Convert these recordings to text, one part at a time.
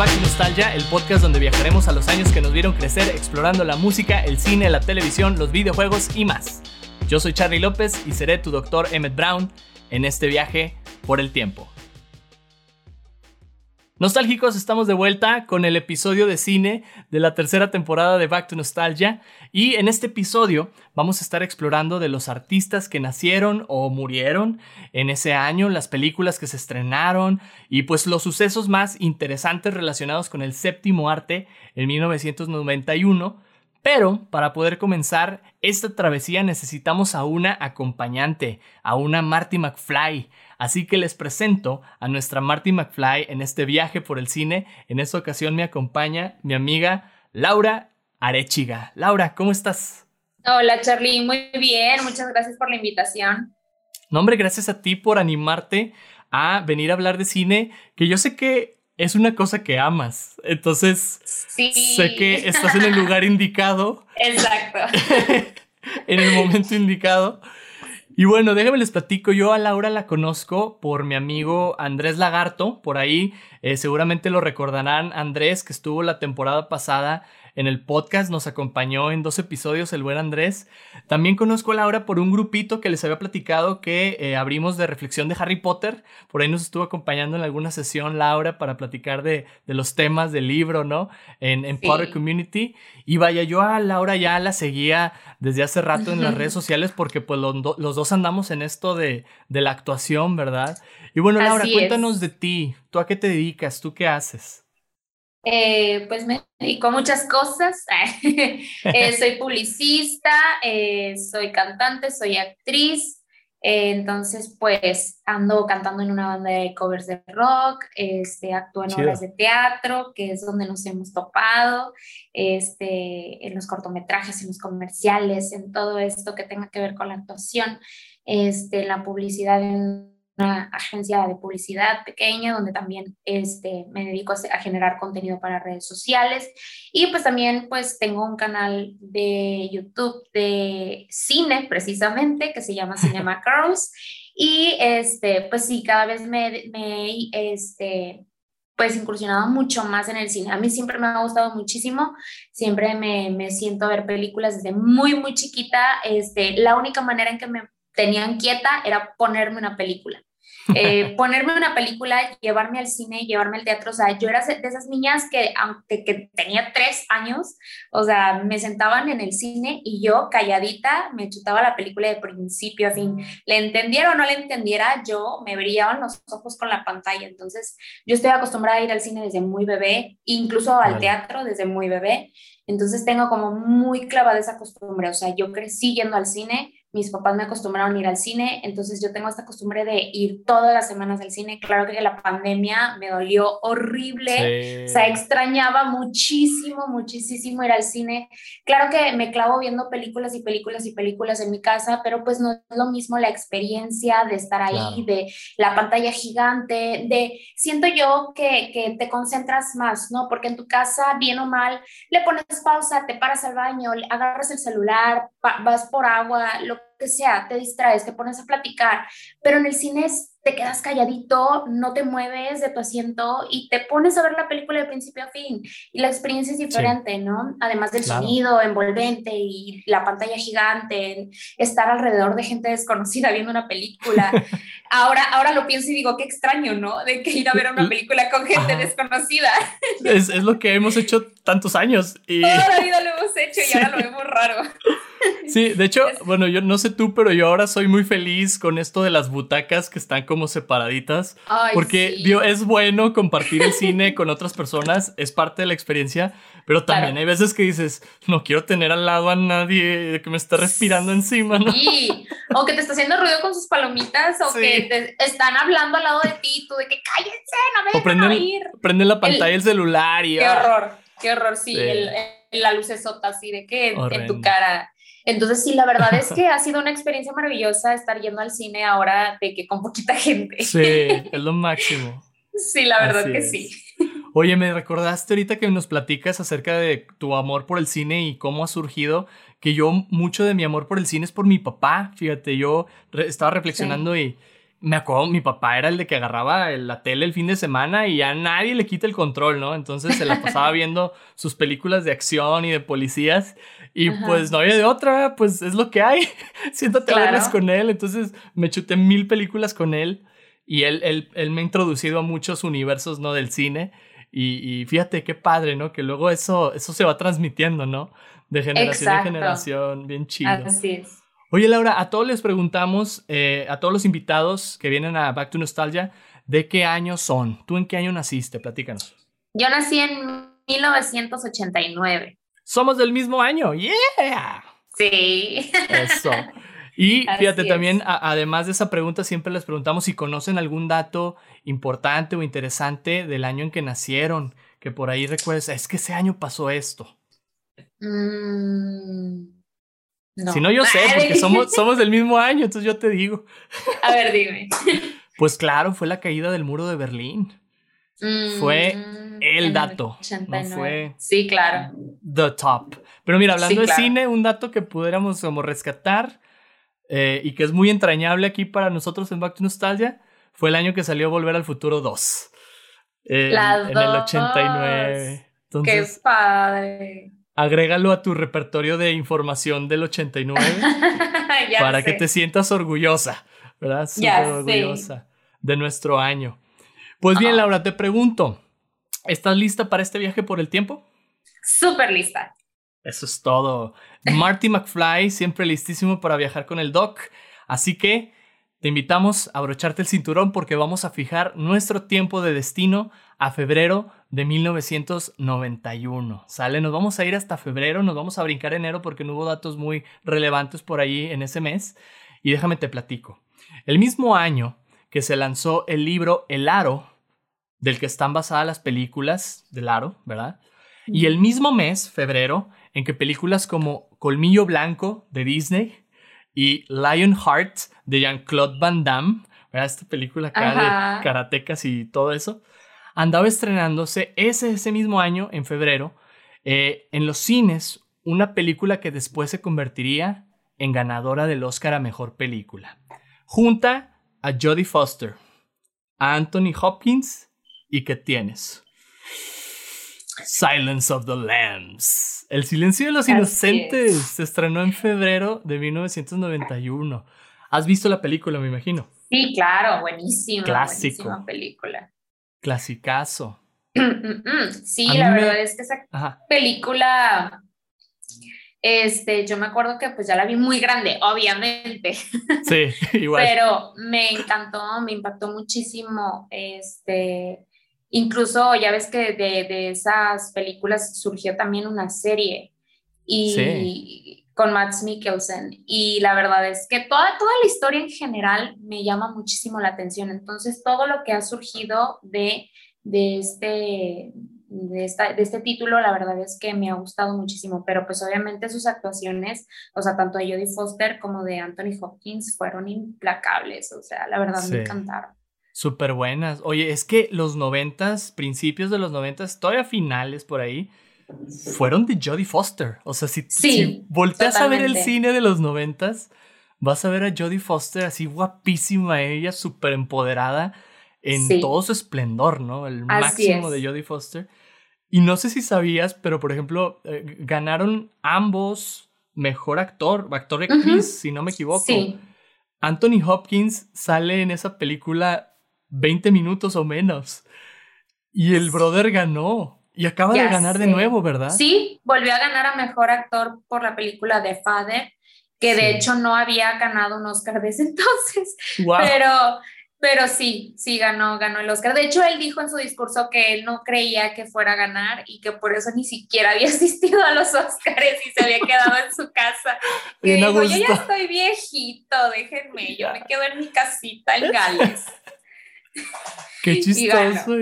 Back Nostalgia, el podcast donde viajaremos a los años que nos vieron crecer explorando la música, el cine, la televisión, los videojuegos y más. Yo soy Charlie López y seré tu doctor Emmett Brown en este viaje por el tiempo. Nostálgicos, estamos de vuelta con el episodio de cine de la tercera temporada de Back to Nostalgia y en este episodio vamos a estar explorando de los artistas que nacieron o murieron en ese año, las películas que se estrenaron y pues los sucesos más interesantes relacionados con el séptimo arte en 1991. Pero para poder comenzar esta travesía necesitamos a una acompañante, a una Marty McFly, Así que les presento a nuestra Marty McFly en este viaje por el cine. En esta ocasión me acompaña mi amiga Laura Arechiga. Laura, ¿cómo estás? Hola Charlie, muy bien. Muchas gracias por la invitación. No, hombre, gracias a ti por animarte a venir a hablar de cine, que yo sé que es una cosa que amas. Entonces, sé que estás en el lugar indicado. Exacto. en el momento indicado. Y bueno, déjenme les platico, yo a Laura la conozco por mi amigo Andrés Lagarto, por ahí eh, seguramente lo recordarán, Andrés que estuvo la temporada pasada en el podcast, nos acompañó en dos episodios el buen Andrés. También conozco a Laura por un grupito que les había platicado que eh, abrimos de reflexión de Harry Potter. Por ahí nos estuvo acompañando en alguna sesión Laura para platicar de, los temas del libro, ¿no? En, en Potter Community. Y vaya, yo a Laura ya la seguía desde hace rato en las redes sociales porque pues los, dos andamos en esto de, de, la actuación, ¿verdad? Y bueno, Laura, cuéntanos de ti. ¿Tú a qué te dedicas? ¿Tú qué haces? Eh, pues me dedico a muchas cosas. Eh, soy publicista, eh, soy cantante, soy actriz. entonces, pues ando cantando en una banda de covers de rock, este, actúo en obras de teatro, que es donde nos hemos topado, este, en los cortometrajes, en los comerciales, en todo esto que tenga que ver con la actuación, este, la publicidad en una agencia de publicidad pequeña donde también este, me dedico a, generar contenido para redes sociales y pues también pues tengo un canal de YouTube de cine precisamente que se llama Cinema Girls y este pues sí cada vez me, me este pues incursionado mucho más en el cine. A mí siempre me ha gustado muchísimo, siempre me, me siento a ver películas desde muy, muy chiquita. Este, la única manera en que me tenían quieta era ponerme una película. Eh, ponerme una película, llevarme al cine, llevarme al teatro. O sea, yo era de esas niñas que, aunque que tenía tres años, o sea, me sentaban en el cine y yo calladita me chutaba la película de principio a fin. Le entendiera o no le entendiera, yo me brillaban los ojos con la pantalla. Entonces, yo estoy acostumbrada a ir al cine desde muy bebé, incluso al teatro desde muy bebé. Entonces, tengo como muy clavada esa costumbre. O sea, yo crecí yendo al cine mis papás me acostumbraron a ir al cine, entonces yo tengo esta costumbre de ir todas las semanas al cine. Claro que la pandemia me dolió horrible, o sea, extrañaba muchísimo, muchísimo ir al cine. Claro que me clavo viendo películas y películas y películas en mi casa, pero pues no es lo mismo la experiencia de estar ahí, de la pantalla gigante, de siento yo que, que te concentras más, ¿no? Porque en tu casa, bien o mal, le pones pausa, te paras al baño, agarras el celular, vas por agua, lo que sea, te distraes, te pones a platicar, pero en el cine te quedas calladito, no te mueves de tu asiento y te pones a ver la película de principio a fin y la experiencia es diferente, ¿no? Además del sonido envolvente y la pantalla gigante, estar alrededor de gente desconocida viendo una película. ahora, ahora lo pienso y digo, qué extraño, ¿no? De que ir a ver una película con gente desconocida. Es, es, lo que hemos hecho tantos años. Y... Toda la vida lo hemos hecho y ahora lo vemos raro. Sí, de hecho, bueno, yo no sé tú, pero yo ahora soy muy feliz con esto de las butacas que están como separaditas. porque es bueno compartir el cine con otras personas, es parte de la experiencia, pero también hay veces que dices, no quiero tener al lado a nadie que me está respirando encima, ¿no? Sí, o que te está haciendo ruido con sus palomitas, o que te están hablando al lado de ti, tú de que cállense, no me dejan oír. Prende la pantalla el, celular y... Qué ah. horror, qué horror, sí, la lucesota así de que en tu cara entonces, sí, la verdad es que ha sido una experiencia maravillosa estar yendo al cine ahora de que con poquita gente. Sí, es lo máximo. sí, la verdad que sí. Oye, me recordaste ahorita que nos platicas acerca de tu amor por el cine y cómo ha surgido, que yo mucho de mi amor por el cine es por mi papá. Fíjate, yo estaba reflexionando y me acuerdo, mi papá era el de que agarraba la tele el fin de semana y ya nadie le quita el control, ¿no? Entonces se la pasaba viendo sus películas de acción y de policías y pues no había de otra, pues es lo que hay. Siéntate a verlas con él. Entonces me chuté mil películas con él y él, él, él me ha introducido a muchos universos, ¿no? Del cine. Y, y, fíjate qué padre, ¿no? Que luego eso, eso se va transmitiendo, ¿no? De generación en generación, bien chido. Así es. Oye, Laura, a todos les preguntamos, eh, a todos los invitados que vienen a Back to Nostalgia, ¿de qué año son? ¿Tú en qué año naciste? Platícanos. Yo nací en 1989. Somos del mismo año, ¡yeah! Sí. Eso. Y fíjate, también, además de esa pregunta, siempre les preguntamos si conocen algún dato importante o interesante del año en que nacieron, que por ahí recuerdes, es que ese año pasó esto. Mmm... Si no, yo sé, porque somos, somos del mismo año, entonces yo te digo. A ver, dime. Pues claro, fue la caída del muro de Berlín. fue mm, el dato. No fue. Sí, claro. The top. Pero mira, hablando de cine, un dato que pudiéramos como rescatar eh, y que es muy entrañable aquí para nosotros en Back to Nostalgia fue el año que salió Volver al Futuro 2. en el 89. Qué padre agrégalo a tu repertorio de información del 89 para que te sientas orgullosa, ¿verdad? Súper orgullosa de nuestro año. Pues bien, Laura, te pregunto, ¿estás lista para este viaje por el tiempo? Súper lista. Eso es todo. Marty McFly, siempre listísimo para viajar con el Doc. Así que te invitamos a abrocharte el cinturón porque vamos a fijar nuestro tiempo de destino a febrero de 1991. Sale, nos vamos a ir hasta febrero, nos vamos a brincar enero porque no hubo datos muy relevantes por ahí en ese mes. Y déjame te platico. El mismo año que se lanzó el libro El Aro, del que están basadas las películas del Aro, ¿verdad? Y el mismo mes, febrero, en que películas como Colmillo Blanco de Disney y Lionheart de Jean-Claude Van Damme, ¿verdad? Esta película acá de karatecas y todo eso, andaba estrenándose ese, ese mismo año, en febrero, eh, en los cines, una película que después se convertiría en ganadora del Oscar a Mejor Película. Junta a Jodie Foster, a Anthony Hopkins y ¿qué tienes? Silence of the Lambs. El silencio de los inocentes se estrenó en febrero de 1991. ¿Has visto la película, me imagino? Sí, claro, buenísima. Clásico. Buenísima película. Clasicazo. sí, la verdad es que esa película, este, yo me acuerdo que pues ya la vi muy grande, obviamente. Sí, igual. Pero me encantó, me impactó muchísimo, este, incluso ya ves que de, esas películas surgió también una serie y con Max Mikkelsen y la verdad es que toda, toda la historia en general me llama muchísimo la atención. Entonces, todo lo que ha surgido de, de, este, de, esta, de este título, la verdad es que me ha gustado muchísimo, pero pues obviamente sus actuaciones, o sea, tanto de Jodie Foster como de Anthony Hopkins fueron implacables, o sea, la verdad me encantaron. Súper buenas. Oye, es que los noventas, principios de los noventas, todavía finales por ahí, fueron de Jodie Foster. O sea, si, volteas a ver el cine de los noventas, vas a ver a Jodie Foster así guapísima, ella súper empoderada en todo su esplendor, ¿no? El máximo de Jodie Foster. Y no sé si sabías, pero por ejemplo, eh, ganaron ambos mejor actor, actor y actriz, si no me equivoco. Anthony Hopkins sale en esa película 20 minutos o menos. Y el brother ganó. Y acaba de ganar de nuevo, ¿verdad? Sí, volvió a ganar a Mejor Actor por la película The Father, que de hecho no había ganado un Oscar desde entonces. Pero, pero sí, sí ganó, ganó el Oscar. De hecho, él dijo en su discurso que él no creía que fuera a ganar y que por eso ni siquiera había asistido a los Oscars y se había quedado en su casa. Y dijo, yo ya estoy viejito, déjenme, yo me quedo en mi casita en Gales. Qué chistoso.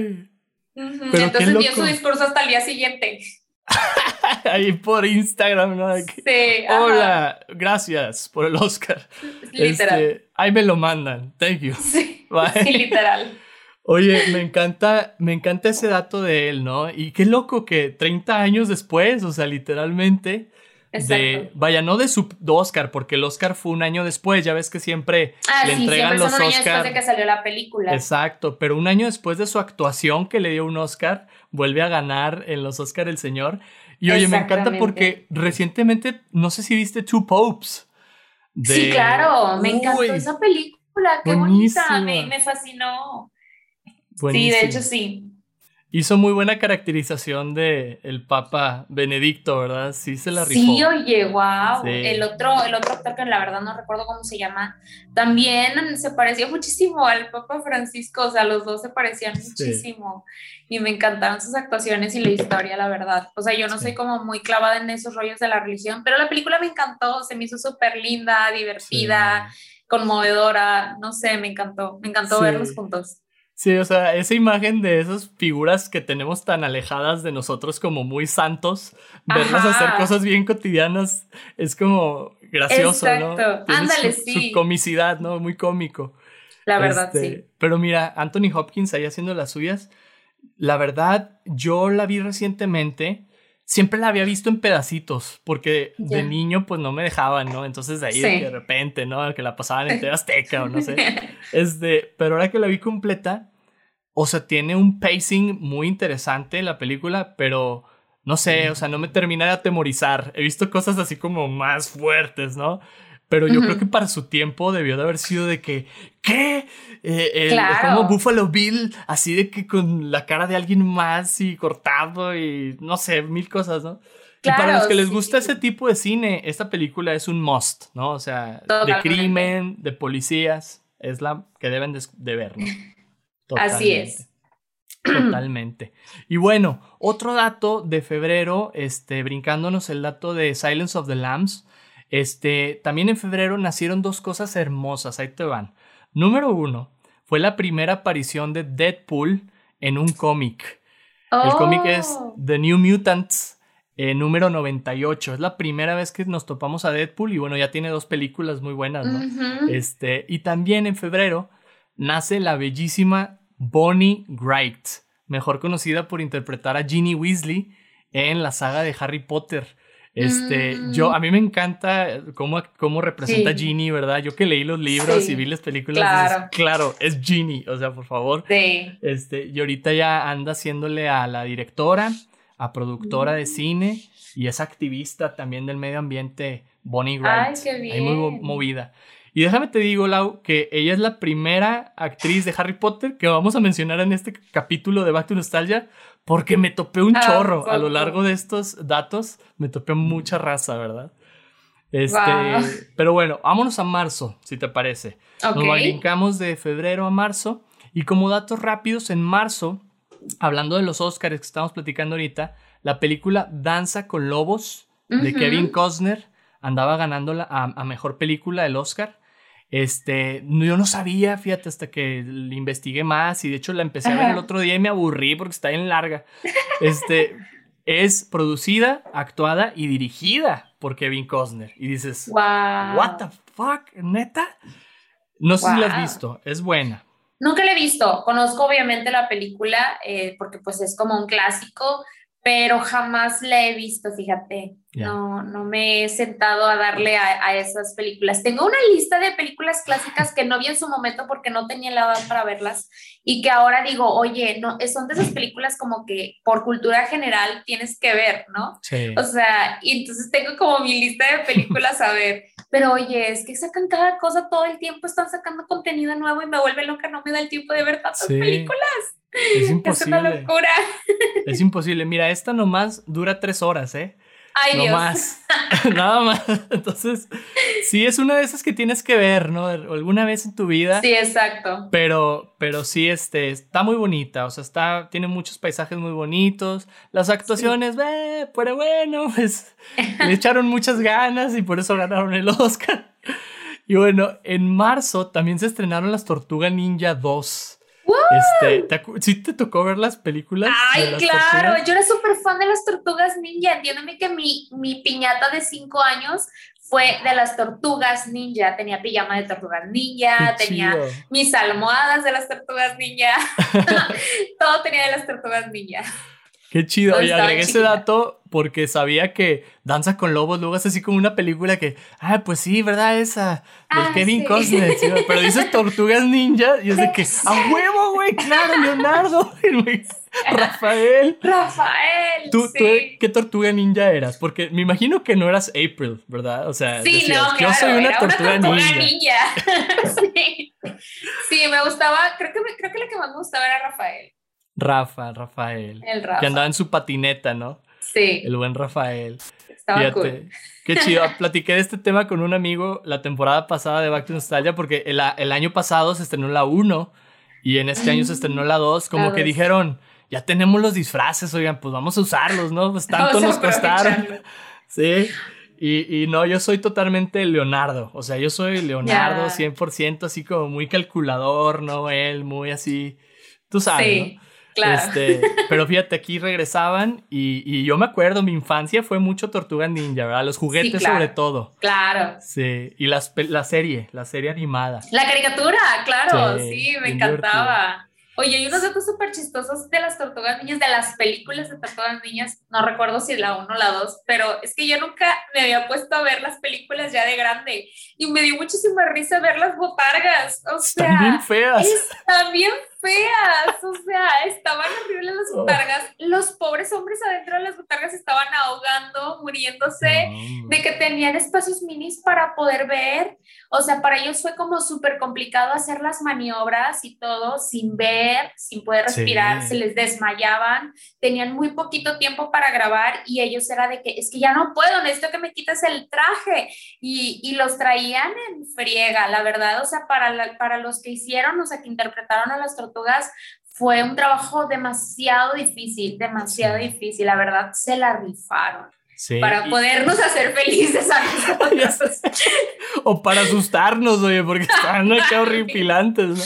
Entonces dio su discurso hasta el día siguiente. Ahí por Instagram, ¿no? Sí. Hola, gracias por el Oscar. Literal. Este, ahí me lo mandan. Thank you. Sí, literal. Oye, me encanta, me encanta ese dato de él, ¿no? Y qué loco que 30 años después, o sea, literalmente, de, vaya, no de su Oscar, porque el Oscar fue un año después, ya ves que siempre ah, le entregan los un año después de que salió la película. Exacto, pero un año después de su actuación que le dio un Oscar, vuelve a ganar en los Oscar el señor. Y oye, me encanta porque recientemente, no sé si viste Two Popes. Sí, claro, me encantó esa película, qué bonita, me, me fascinó. Sí, de hecho sí. Hizo muy buena caracterización de el Papa Benedicto, ¿verdad? Sí se la rifó. Sí, oye, wow. El otro, el otro actor que la verdad no recuerdo cómo se llama, también se parecía muchísimo al Papa Francisco, o sea, los dos se parecían muchísimo. Y me encantaron sus actuaciones y la historia, la verdad. O sea, yo no soy como muy clavada en esos rollos de la religión, pero la película me encantó, se me hizo súper linda, divertida, conmovedora, no sé, me encantó, me encantó verlos juntos. Sí, o sea, esa imagen de esas figuras que tenemos tan alejadas de nosotros como muy santos, verlas hacer cosas bien cotidianas es como gracioso, ¿no? Ándale, su, sí. Su comicidad, ¿no? Muy cómico. La verdad, este, sí. Pero mira, Anthony Hopkins ahí haciendo las suyas, la verdad, yo la vi recientemente, siempre la había visto en pedacitos, porque de niño pues no me dejaban, ¿no? Entonces de ahí de repente, ¿no? Que la pasaban en TV Azteca o no sé. Este, pero ahora que la vi completa, o sea, tiene un pacing muy interesante la película, pero no sé, o sea, no me termina de atemorizar. He visto cosas así como más fuertes, ¿no? Pero yo creo que para su tiempo debió de haber sido de que, ¿qué? Eh, Como Buffalo Bill, así de que con la cara de alguien más y cortado y no sé, mil cosas, ¿no? y para los que les gusta ese tipo de cine, esta película es un must, ¿no? O sea, de crimen, de policías, es la que deben de, ver, ¿no? Así es. Totalmente. Y bueno, otro dato de febrero, este, brincándonos el dato de Silence of the Lambs, este, también en febrero nacieron dos cosas hermosas, ahí te van. Número uno, fue la primera aparición de Deadpool en un cómic. El cómic es oh. The New Mutants, eh, número 98. Es la primera vez que nos topamos a Deadpool y bueno, ya tiene dos películas muy buenas, ¿no? este, y también en febrero nace la bellísima Bonnie Wright, mejor conocida por interpretar a Ginny Weasley en la saga de Harry Potter. Este, yo, mm. a mí me encanta cómo, cómo representa Ginny, ¿verdad? Yo que leí los libros y vi las películas, claro. claro, es Ginny, o sea, por favor. Sí. Este, y ahorita ya anda haciéndole a la directora, a productora de mm. cine y es activista también del medio ambiente, Bonnie Wright. Ay, qué bien. muy movida. Y déjame te digo, Lau, que ella es la primera actriz de Harry Potter que vamos a mencionar en este capítulo de Back to Nostalgia, porque me topé un ah, chorro a lo largo de estos datos, me topé mucha raza, ¿verdad? Este, pero bueno, vámonos a marzo, si te parece. Nos brincamos de febrero a marzo. Y como datos rápidos, en marzo, hablando de los Oscars que estamos platicando ahorita, la película Danza con Lobos de Kevin Costner andaba ganando a, mejor película el Oscar. Este, yo no sabía, fíjate, hasta que le investigué más y de hecho la empecé a ver el otro día y me aburrí porque está bien larga. Este, es producida, actuada y dirigida por Kevin Costner. Y dices, wow. ¿What the fuck? ¿Neta? No sé si la has visto, es buena. Nunca la he visto. Conozco obviamente la película eh, porque pues es como un clásico pero jamás la he visto, fíjate. No, no me he sentado a darle a, esas películas. Tengo una lista de películas clásicas que no vi en su momento porque no tenía la edad para verlas y que ahora digo, oye, no, son de esas películas como que por cultura general tienes que ver, ¿no? Sí. O sea, y entonces tengo como mi lista de películas a ver. Pero oye, es que sacan cada cosa todo el tiempo, están sacando contenido nuevo y me vuelve loca, no me da el tiempo de ver tantas películas. Es imposible. Es una locura. Es imposible. Mira, esta nomás dura tres horas, ¿eh? Ay, no más. Nada más. Entonces, sí es una de esas que tienes que ver, ¿no? Alguna vez en tu vida. Sí, exacto. Pero, pero sí, este, está muy bonita. O sea, está, tiene muchos paisajes muy bonitos. Las actuaciones, ve, pero bueno, pues le echaron muchas ganas y por eso ganaron el Oscar. Y bueno, en marzo también se estrenaron las Tortuga Ninja 2. Este, ¿te ¿Sí te tocó ver las películas? Ay, claro, yo era súper fan de las tortugas ninja. Entiéndeme que mi, mi piñata de cinco años fue de las tortugas ninja. Tenía pijama de tortugas ninja, tenía mis almohadas de las tortugas ninja. Todo tenía de las tortugas ninja. Qué chido. Estaba agregué ese dato porque sabía que Danza con Lobos luego es así como una película que, ah, pues sí, ¿verdad? Esa, del Ah, Kevin sí. Costner. sí, pero dices Tortugas Ninja y es de que, a huevo, güey, claro, Leonardo, Rafael. Rafael. ¿Tú, sí. tú, ¿Qué tortuga ninja eras? Porque me imagino que no eras April, ¿verdad? O sea, Sí, decías, no, yo soy una tortuga, una tortuga ninja. ninja. sí. sí, me gustaba, creo que, me- creo que la que más me gustaba era Rafael, Rafa, Rafael. el Rafa. Que andaba en su patineta, ¿no? Sí, El buen Rafael. estaba Fíjate, cool. qué chido. Platiqué de este tema con un amigo la temporada pasada de Back to Nostalgia porque el, año pasado se estrenó la 1 y en este año se estrenó la 2. Como La que dos. dijeron, ya tenemos los disfraces, oigan, pues vamos a usarlos, ¿no? Pues tanto nos costaron. Sí. Y, y no, yo soy totalmente Leonardo. O sea, yo soy Leonardo Ya. 100%, así como muy calculador, ¿no? Él, muy así. Tú sabes, Sí, ¿no? Claro. Este, pero fíjate, aquí regresaban y, y yo me acuerdo, mi infancia fue mucho Tortuga Ninja, ¿verdad? Los juguetes claro. sobre todo. Claro. Sí, y las, la serie, la serie animada. La caricatura, claro, Sí, sí, me encantaba. Oye, hay unos datos súper chistosos de las tortugas niñas, de las películas de tortugas niñas. No recuerdo si la 1 o la 2, pero es que yo nunca me había puesto a ver las películas ya de grande. Y me dio muchísima risa ver las botargas. O sea, Están bien feas. Están bien feas, o sea, estaban horribles las Oh. botargas. Los pobres hombres adentro de las botargas estaban ahogando, muriéndose, de que tenían espacios minis para poder ver. O sea, para ellos fue como súper complicado hacer las maniobras y todo sin ver, sin poder Sí. respirar, se les desmayaban, tenían muy poquito tiempo para grabar y ellos era de que es que ya no puedo, necesito que me quites el traje y, y los traían en friega, la verdad, o sea, para, la- para los que hicieron, o sea, que interpretaron a las tortugas, fue un trabajo demasiado difícil, demasiado Sí. difícil, la verdad, se la rifaron Sí, para y- podernos hacer felices a nosotros. o para asustarnos, oye, porque están acá horripilantes, ¿no?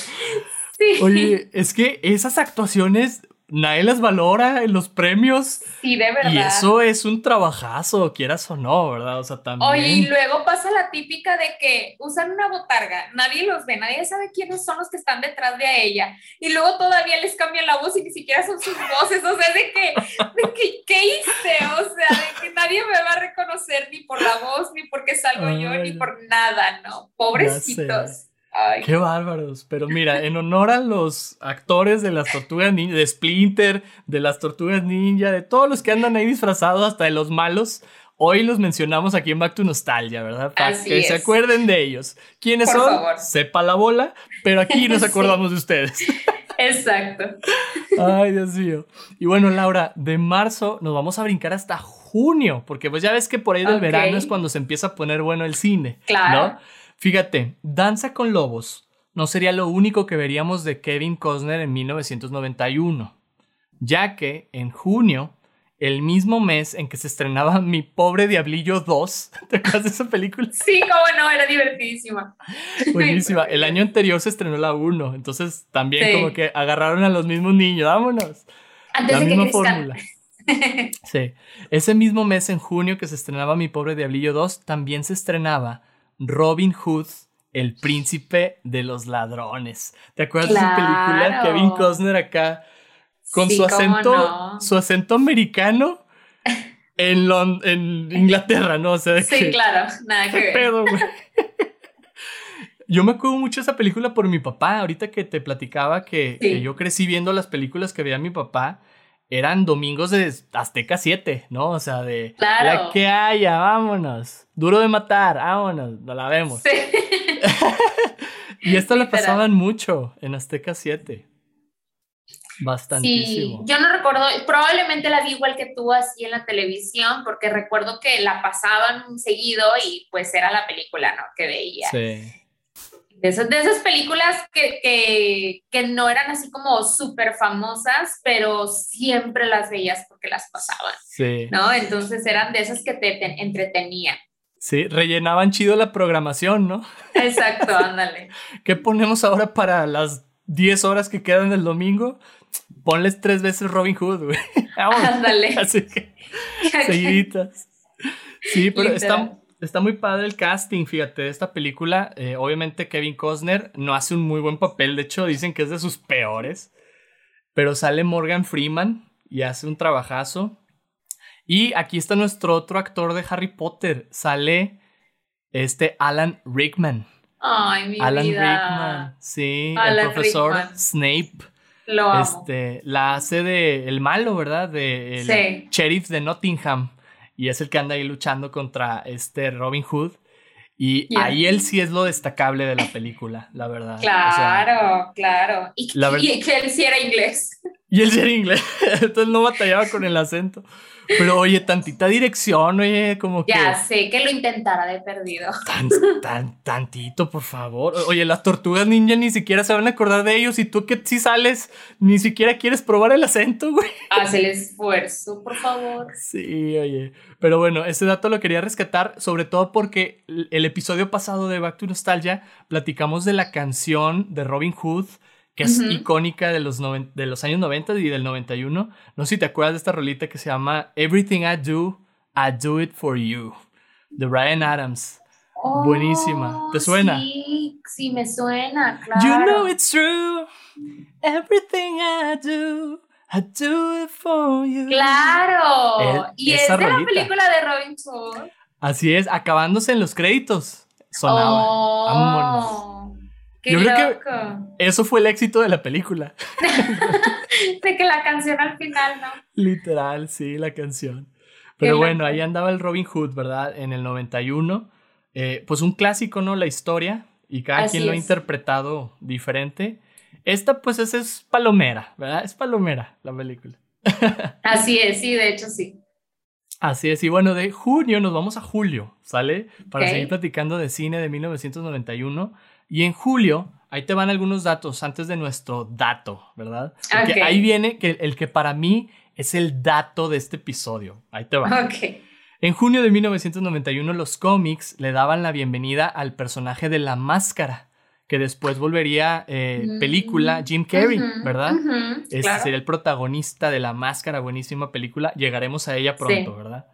Sí, Oye, es que esas actuaciones nadie las valora en los premios. sí, de verdad. Y eso es un trabajazo, quieras o no, ¿verdad? O sea, también. Oye, y luego pasa la típica de que usan una botarga, nadie los ve, nadie sabe quiénes son los que están detrás de ella, y luego todavía les cambian la voz y ni siquiera son sus voces, o sea, de que, de que ¿qué hice? O sea, de que nadie me va a reconocer ni por la voz, ni porque salgo yo, Ay. ni por nada, ¿no? Pobrecitos. Ay, Qué bárbaros. Pero mira, en honor a los actores de las tortugas ninja, de Splinter, de las tortugas ninja, de todos los que andan ahí disfrazados, hasta de los malos, hoy los mencionamos aquí en Back to Nostalgia, ¿verdad? Para Así que se es. acuerden de ellos. ¿Quiénes Por son? favor. Sepa la bola, pero aquí nos Sí. acordamos de ustedes. exacto. Ay, Dios mío. Y bueno, Laura, de marzo nos vamos a brincar hasta junio, porque pues ya ves que por ahí del Ok. verano es cuando se empieza a poner bueno el cine. Claro. ¿no? Fíjate, Danza con Lobos no sería lo único que veríamos de Kevin Costner en 1991, ya que en junio, el mismo mes en que se estrenaba Mi Pobre Diablillo 2, ¿te acuerdas de esa película? Sí, cómo no, era divertidísima. Buenísima. El año anterior se estrenó la 1, entonces también Sí. como que agarraron a los mismos niños, vámonos. Antes La de que misma crezcan. fórmula. Sí. Ese mismo mes, en junio, que se estrenaba Mi Pobre Diablillo 2, también se estrenaba Robin Hood, el príncipe de los ladrones. ¿Te acuerdas de esa película? Kevin Costner acá con Sí, su acento, no. su acento americano en, Inglaterra, ¿no? O sea, de Sí, que, claro, nada que ¿qué ver. pedo? Yo me acuerdo mucho de esa película por mi papá. Ahorita que te platicaba que, Sí. que yo crecí viendo las películas que veía mi papá, eran domingos de Azteca 7, ¿no? O sea, de Claro. la que haya, vámonos. Duro de matar, vámonos, no la vemos. Sí. Y esto la pasaban mucho en Azteca 7. Sí, Bastantísimo. yo no recuerdo, probablemente la vi igual que tú así en la televisión, porque recuerdo que la pasaban seguido y pues era la película, ¿no? Que veía. Sí. De, esas, de esas películas que, que, que no eran así como súper famosas, pero siempre las veías porque las pasaban, Sí. ¿no? Entonces eran de esas que te, te entretenían. Sí, rellenaban chido la programación, ¿no? Exacto, ándale. ¿Qué ponemos ahora para las 10 horas que quedan del domingo? Ponles tres veces Robin Hood, güey. Ándale. Así que, seguiditas. Sí, pero está. Está muy padre el casting, fíjate, de esta película. Eh, obviamente Kevin Costner no hace un muy buen papel, de hecho dicen que es de sus peores. Pero sale Morgan Freeman y hace un trabajazo. Y aquí está nuestro otro actor de Harry Potter. Sale este Alan Rickman. Ay, mi Alan vida. Rickman, sí, Alan el profesor Rickman. Snape. Lo amo. Este, la hace de el malo, ¿verdad? De el Sí. sheriff de Nottingham. Y es el que anda ahí luchando contra este Robin Hood. Y Yeah. ahí él sí es lo destacable de la película, la verdad. O sea, Claro, claro. Y, la ver- y que él sí era inglés. Y él sí era inglés, entonces no batallaba con el acento. Pero oye, tantita dirección, oye, como que Ya sé que lo intentara de perdido. tan, tan, tantito, por favor. Oye, las tortugas ninja ni siquiera se van a acordar de ellos y tú que sí sales, ni siquiera quieres probar el acento, güey. Haz el esfuerzo, por favor. Sí, oye. Pero bueno, ese dato lo quería rescatar, sobre todo porque el episodio pasado de Back to Nostalgia platicamos de la canción de Robin Hood, que es icónica de los, noven- de los años 90 y del 91. No sé si te acuerdas de esta rolita que se llama Everything I Do, I Do It For You, de Brian Adams. Buenísima. ¿Te suena? Oh, Sí, sí, me suena, claro. You know it's true. Everything I do, I do it for you. Claro. Eh, y es la película de Robin Hood. Así es, acabándose en los créditos. Sonaba. Oh, Vámonos. Qué Yo creo que-. Eso fue el éxito de la película. De que la canción al final, ¿no? Literal, sí, la canción. Pero Qué bueno, loco. ahí andaba el Robin Hood, ¿verdad? En el 91. Eh, pues un clásico, ¿no? La historia. Y cada Así quien lo ha es. interpretado diferente. Esta, pues, esa es palomera, ¿verdad? Es palomera la película. Así es, sí, de hecho sí. Así es, y bueno, de junio nos vamos a julio, ¿sale? Para seguir platicando de cine de 1991. Y en julio, ahí te van algunos datos antes de nuestro dato, ¿verdad? Porque ahí viene que el que para mí es el dato de este episodio. Ahí te va. Ok. En junio de 1991 los cómics le daban la bienvenida al personaje de la máscara, que después volvería eh, Mm. película Jim Carrey, ¿verdad? ujú, Este claro. sería el protagonista de La Máscara, buenísima película. Llegaremos a ella pronto, Sí. ¿verdad?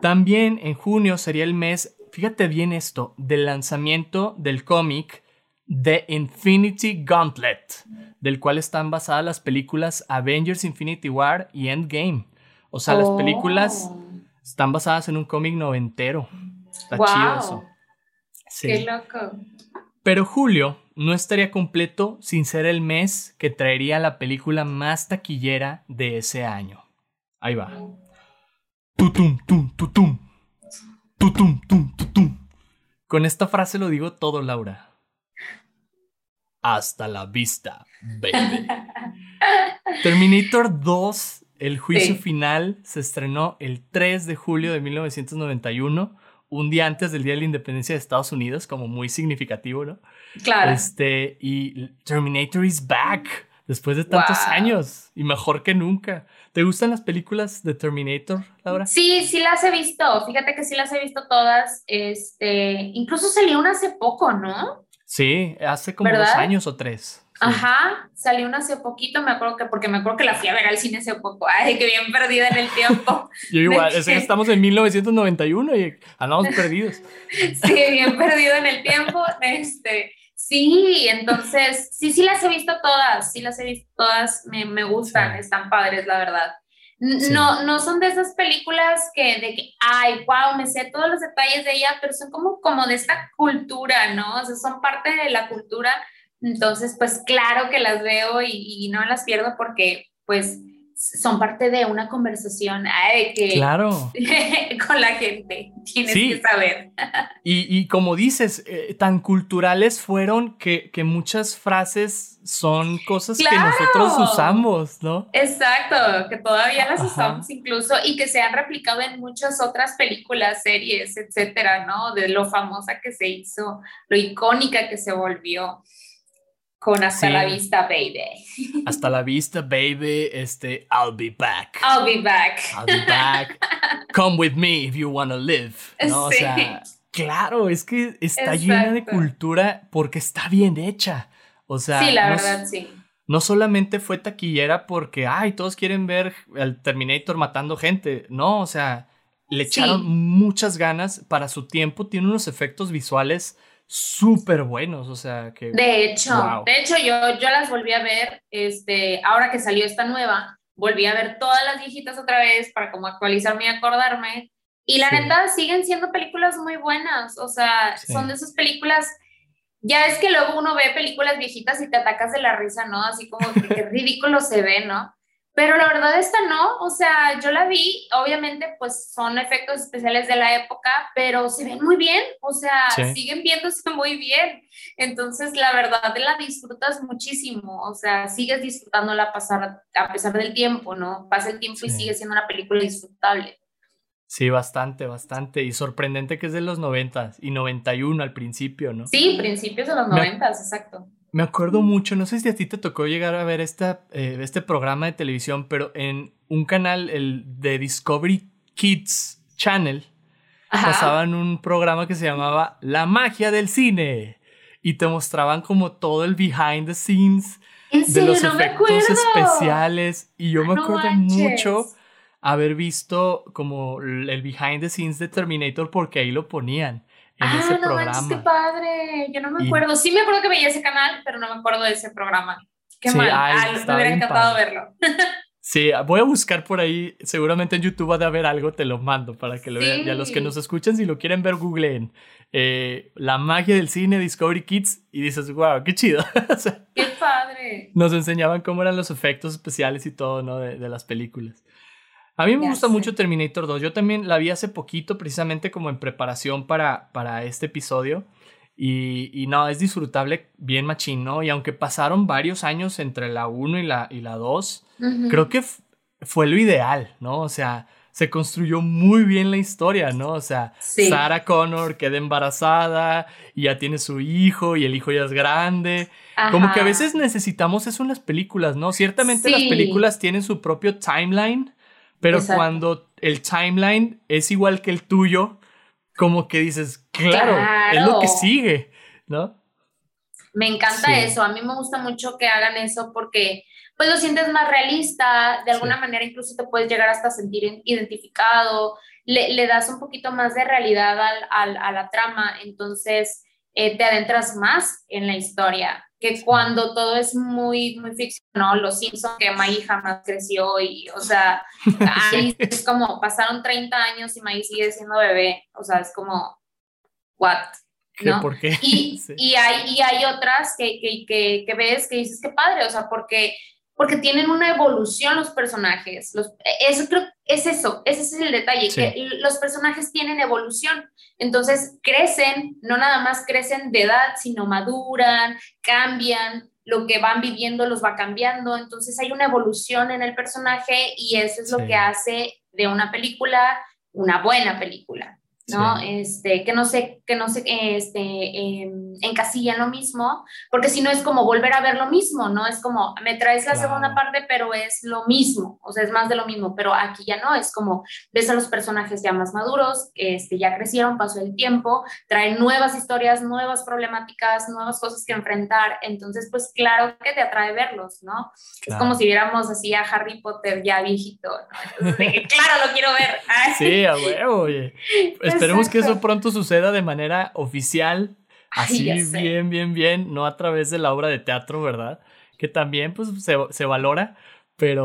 También en junio sería el mes, fíjate bien esto, del lanzamiento del cómic The Infinity Gauntlet, del cual están basadas las películas Avengers Infinity War y Endgame. O sea, las Oh. películas están basadas en un cómic noventero. Está chido eso. Sí. Qué loco. Pero julio no estaría completo sin ser el mes que traería la película más taquillera de ese año. Ahí va. Tutum, tum, tutum. Tutum, tum, tutum. Con esta frase lo digo todo, Laura. Hasta la vista, baby. Terminator 2, el juicio Sí. final, se estrenó el 3 de julio de 1991, un día antes del Día de la Independencia de Estados Unidos, como muy significativo, ¿no? Claro. Este, y Terminator is back después de tantos Wow. años y mejor que nunca. ¿Te gustan las películas de Terminator, Laura? Sí, sí las he visto. Fíjate que sí las he visto todas. Este, incluso salió una hace poco, ¿no? Sí, hace como dos años o tres. Sí. Ajá, salió una hace poquito, me acuerdo que, porque me acuerdo que la fui a ver al cine hace poco. Ay, qué bien perdida en el tiempo. Yo igual, ¿De es que estamos en 1991 y andamos perdidos. Sí, bien perdido en el tiempo. Este, sí, entonces, sí, sí las he visto todas, sí las he visto todas, me, me gustan, Sí. están padres, la verdad. Sí. No, no son de esas películas que, de que, ay, wow, me sé todos los detalles de ella, pero son como, como de esta cultura, ¿no? O sea, son parte de la cultura. Entonces, pues claro que las veo y, y no las pierdo porque, pues, son parte de una conversación ay, que, Claro. con la gente. Tienes Sí. que saber. Y, y como dices, eh, tan culturales fueron que, que muchas frases son cosas que nosotros usamos, ¿no? Exacto, que todavía las Ajá. usamos incluso y que se han replicado en muchas otras películas, series, etcétera, ¿no? De lo famosa que se hizo, lo icónica que se volvió con Hasta Sí. la vista, baby. Hasta la vista, baby. Este, I'll be back. I'll be back. I'll be back. Come with me if you wanna live. ¿no? Sí. O sea, claro, es que está llena de cultura porque está bien hecha. O sea, sí, la no, verdad, sí. no solamente fue taquillera porque, ay, todos quieren ver al Terminator matando gente. No, o sea, le Sí. echaron muchas ganas para su tiempo. Tiene unos efectos visuales súper buenos. O sea, que. De hecho, Wow. de hecho yo, yo las volví a ver, este, ahora que salió esta nueva, volví a ver todas las viejitas otra vez para como actualizarme y acordarme. Y la neta, siguen siendo películas muy buenas, o sea, son de esas películas, ya es que luego uno ve películas viejitas y te atacas de la risa, ¿no? Así como que ridículo se ve, ¿no? Pero la verdad esta no, o sea, yo la vi, obviamente pues son efectos especiales de la época, pero se ven muy bien, o sea, siguen viéndose muy bien. Entonces, la verdad la disfrutas muchísimo, o sea, sigues disfrutándola a, pasar, a pesar del tiempo, ¿no? Pasa el tiempo y sigue siendo una película disfrutable. Sí, bastante, bastante. Y sorprendente que es de los 90 y 91 al principio, ¿no? Sí, principios de los 90, exacto. Me acuerdo mucho, no sé si a ti te tocó llegar a ver esta, eh, este programa de televisión, pero en un canal, el de Discovery Kids Channel, pasaban un programa que se llamaba La magia del cine y te mostraban como todo el behind the scenes de los efectos especiales y yo me acuerdo mucho haber visto como el behind the scenes de Terminator porque ahí lo ponían ah, ese no programa. qué padre. Yo no me acuerdo. Sí me acuerdo que veía ese canal, pero no me acuerdo de ese programa. Qué mal. Ay, me hubiera encantado verlo. Sí, voy a buscar por ahí. Seguramente en YouTube va a haber algo, te lo mando para que lo vean. Y a los que nos escuchan, si lo quieren ver, googleen eh, La magia del cine, Discovery Kids, y dices, wow, qué chido. qué padre. Nos enseñaban cómo eran los efectos especiales y todo, ¿no? De, de las películas. A mí me gusta mucho Terminator 2. Yo también la vi hace poquito, precisamente como en preparación para, para este episodio. Y, y, no, es disfrutable bien machín, ¿no? Y aunque pasaron varios años entre la 1 y la, y la 2, creo que fue lo ideal, ¿no? O sea, se construyó muy bien la historia, ¿no? O sea, Sarah Connor queda embarazada y ya tiene su hijo y el hijo ya es grande. Como que a veces necesitamos eso en las películas, ¿no? Ciertamente las películas tienen su propio timeline pero cuando el timeline es igual que el tuyo, como que dices, claro, es lo que sigue, ¿no? Me encanta eso, a mí me gusta mucho que hagan eso porque pues lo sientes más realista, de alguna manera incluso te puedes llegar hasta sentir identificado, le, das un poquito más de realidad al, a la trama, entonces eh, te adentras más en la historia que cuando todo es muy, muy ficcional, Los Simpsons, que Maggie jamás creció y, o sea, ahí es como, pasaron 30 años y Maggie sigue siendo bebé, o sea, es como, what, ¿no? ¿Por qué? Y, y, hay, y hay otras que, que, que, que ves que dices, qué padre, o sea, porque porque tienen una evolución los personajes. Los, eso creo es eso, ese es el detalle, que los personajes tienen evolución. Entonces crecen, no nada más crecen de edad, sino maduran, cambian, lo que van viviendo los va cambiando. Entonces hay una evolución en el personaje y eso es lo que hace de una película una buena película. ¿No? Este, que no se, que no se este, eh, encasilla en lo mismo, porque si no es como volver a ver lo mismo, ¿no? Es como, me traes la segunda parte, pero es lo mismo, o sea, es más de lo mismo, pero aquí ya no, es como, ves a los personajes ya más maduros, este, ya crecieron, pasó el tiempo, traen nuevas historias, nuevas problemáticas, nuevas cosas que enfrentar, entonces, pues claro que te atrae verlos, ¿no? Es como si viéramos así a Harry Potter ya viejito, ¿no? claro, lo quiero ver. sí, a huevo, oye. Esperemos que eso pronto suceda de manera oficial, así bien, bien, bien, no a través de la obra de teatro, ¿verdad? Que también pues se, valora, pero,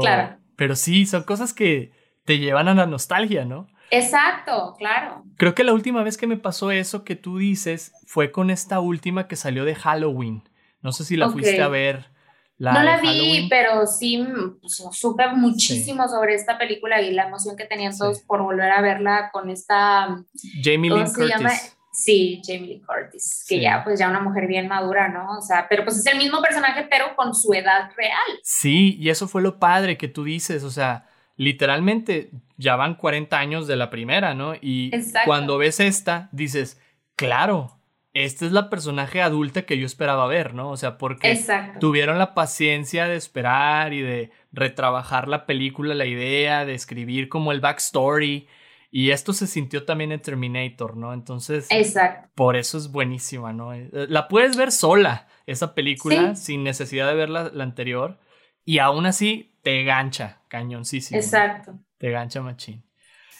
pero sí, son cosas que te llevan a la nostalgia, ¿no? Exacto, claro. Creo que la última vez que me pasó eso que tú dices fue con esta última que salió de Halloween. No sé si la fuiste a ver no la vi, pero sí pues, supe muchísimo sobre esta película y la emoción que tenían todos por volver a verla con esta... Jamie Lee Curtis. Sí, Jamie Lee Curtis, que ya pues ya una mujer bien madura, ¿no? O sea, pero pues es el mismo personaje, pero con su edad real. Sí, y eso fue lo padre que tú dices, o sea, literalmente ya van 40 años de la primera, ¿no? Y cuando ves esta, dices, claro, esta es la personaje adulta que yo esperaba ver, ¿no? O sea, porque tuvieron la paciencia de esperar y de retrabajar la película, la idea, de escribir como el backstory. Y esto se sintió también en Terminator, ¿no? Entonces, por eso es buenísima, ¿no? Eh, la puedes ver sola, esa película, sin necesidad de ver la, anterior. Y aún así te gancha, cañoncísimo. Exacto. Te gancha machín.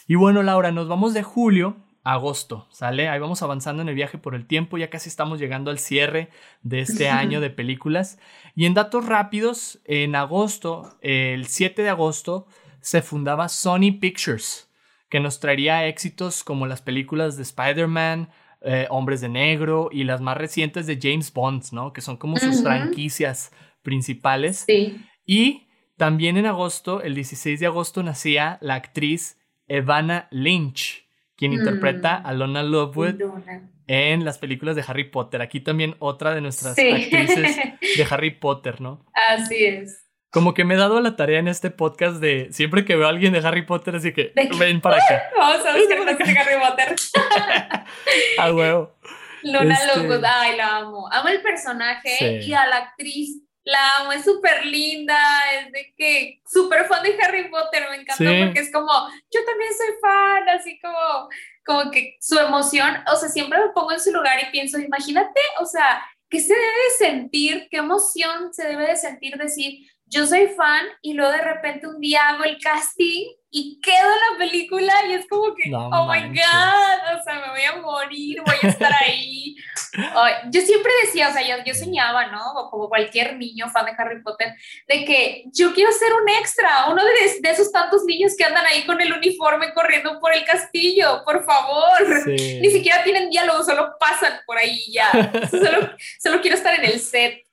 Y bueno, Laura, nos vamos de julio agosto, ¿sale? Ahí vamos avanzando en el viaje por el tiempo, ya casi estamos llegando al cierre de este año de películas. Y en datos rápidos, en agosto, el 7 de agosto, se fundaba Sony Pictures, que nos traería éxitos como las películas de Spider-Man, eh, Hombres de Negro y las más recientes de James Bond, ¿no? Que son como sus franquicias principales. Sí. Y también en agosto, el 16 de agosto, nacía la actriz Evana Lynch, quien interpreta mm. a Lona Lovewood en las películas de Harry Potter. Aquí también otra de nuestras actrices de Harry Potter, ¿no? Así es. Como que me he dado la tarea en este podcast de siempre que veo a alguien de Harry Potter, así que ven para acá. Vamos a buscar de Harry Potter. a huevo. Luna este... Lovegood, ay, la amo. Amo el personaje y a la actriz. La amo, es súper linda, es de que súper fan de Harry Potter, me encantó porque es como, yo también soy fan, así como, como que su emoción, o sea, siempre me pongo en su lugar y pienso, imagínate, o sea, ¿qué se debe sentir? ¿Qué emoción se debe de sentir decir, yo soy fan y luego de repente un día hago el casting y quedo en la película y es como que, oh my God, o sea, me voy a morir, voy a estar ahí. yo siempre decía, o sea, yo, yo soñaba, ¿no? Como cualquier niño fan de Harry Potter, de que yo quiero ser un extra, uno de, de esos tantos niños que andan ahí con el uniforme corriendo por el castillo, por favor. Ni siquiera tienen diálogo, solo pasan por ahí ya. solo, solo quiero estar en el set.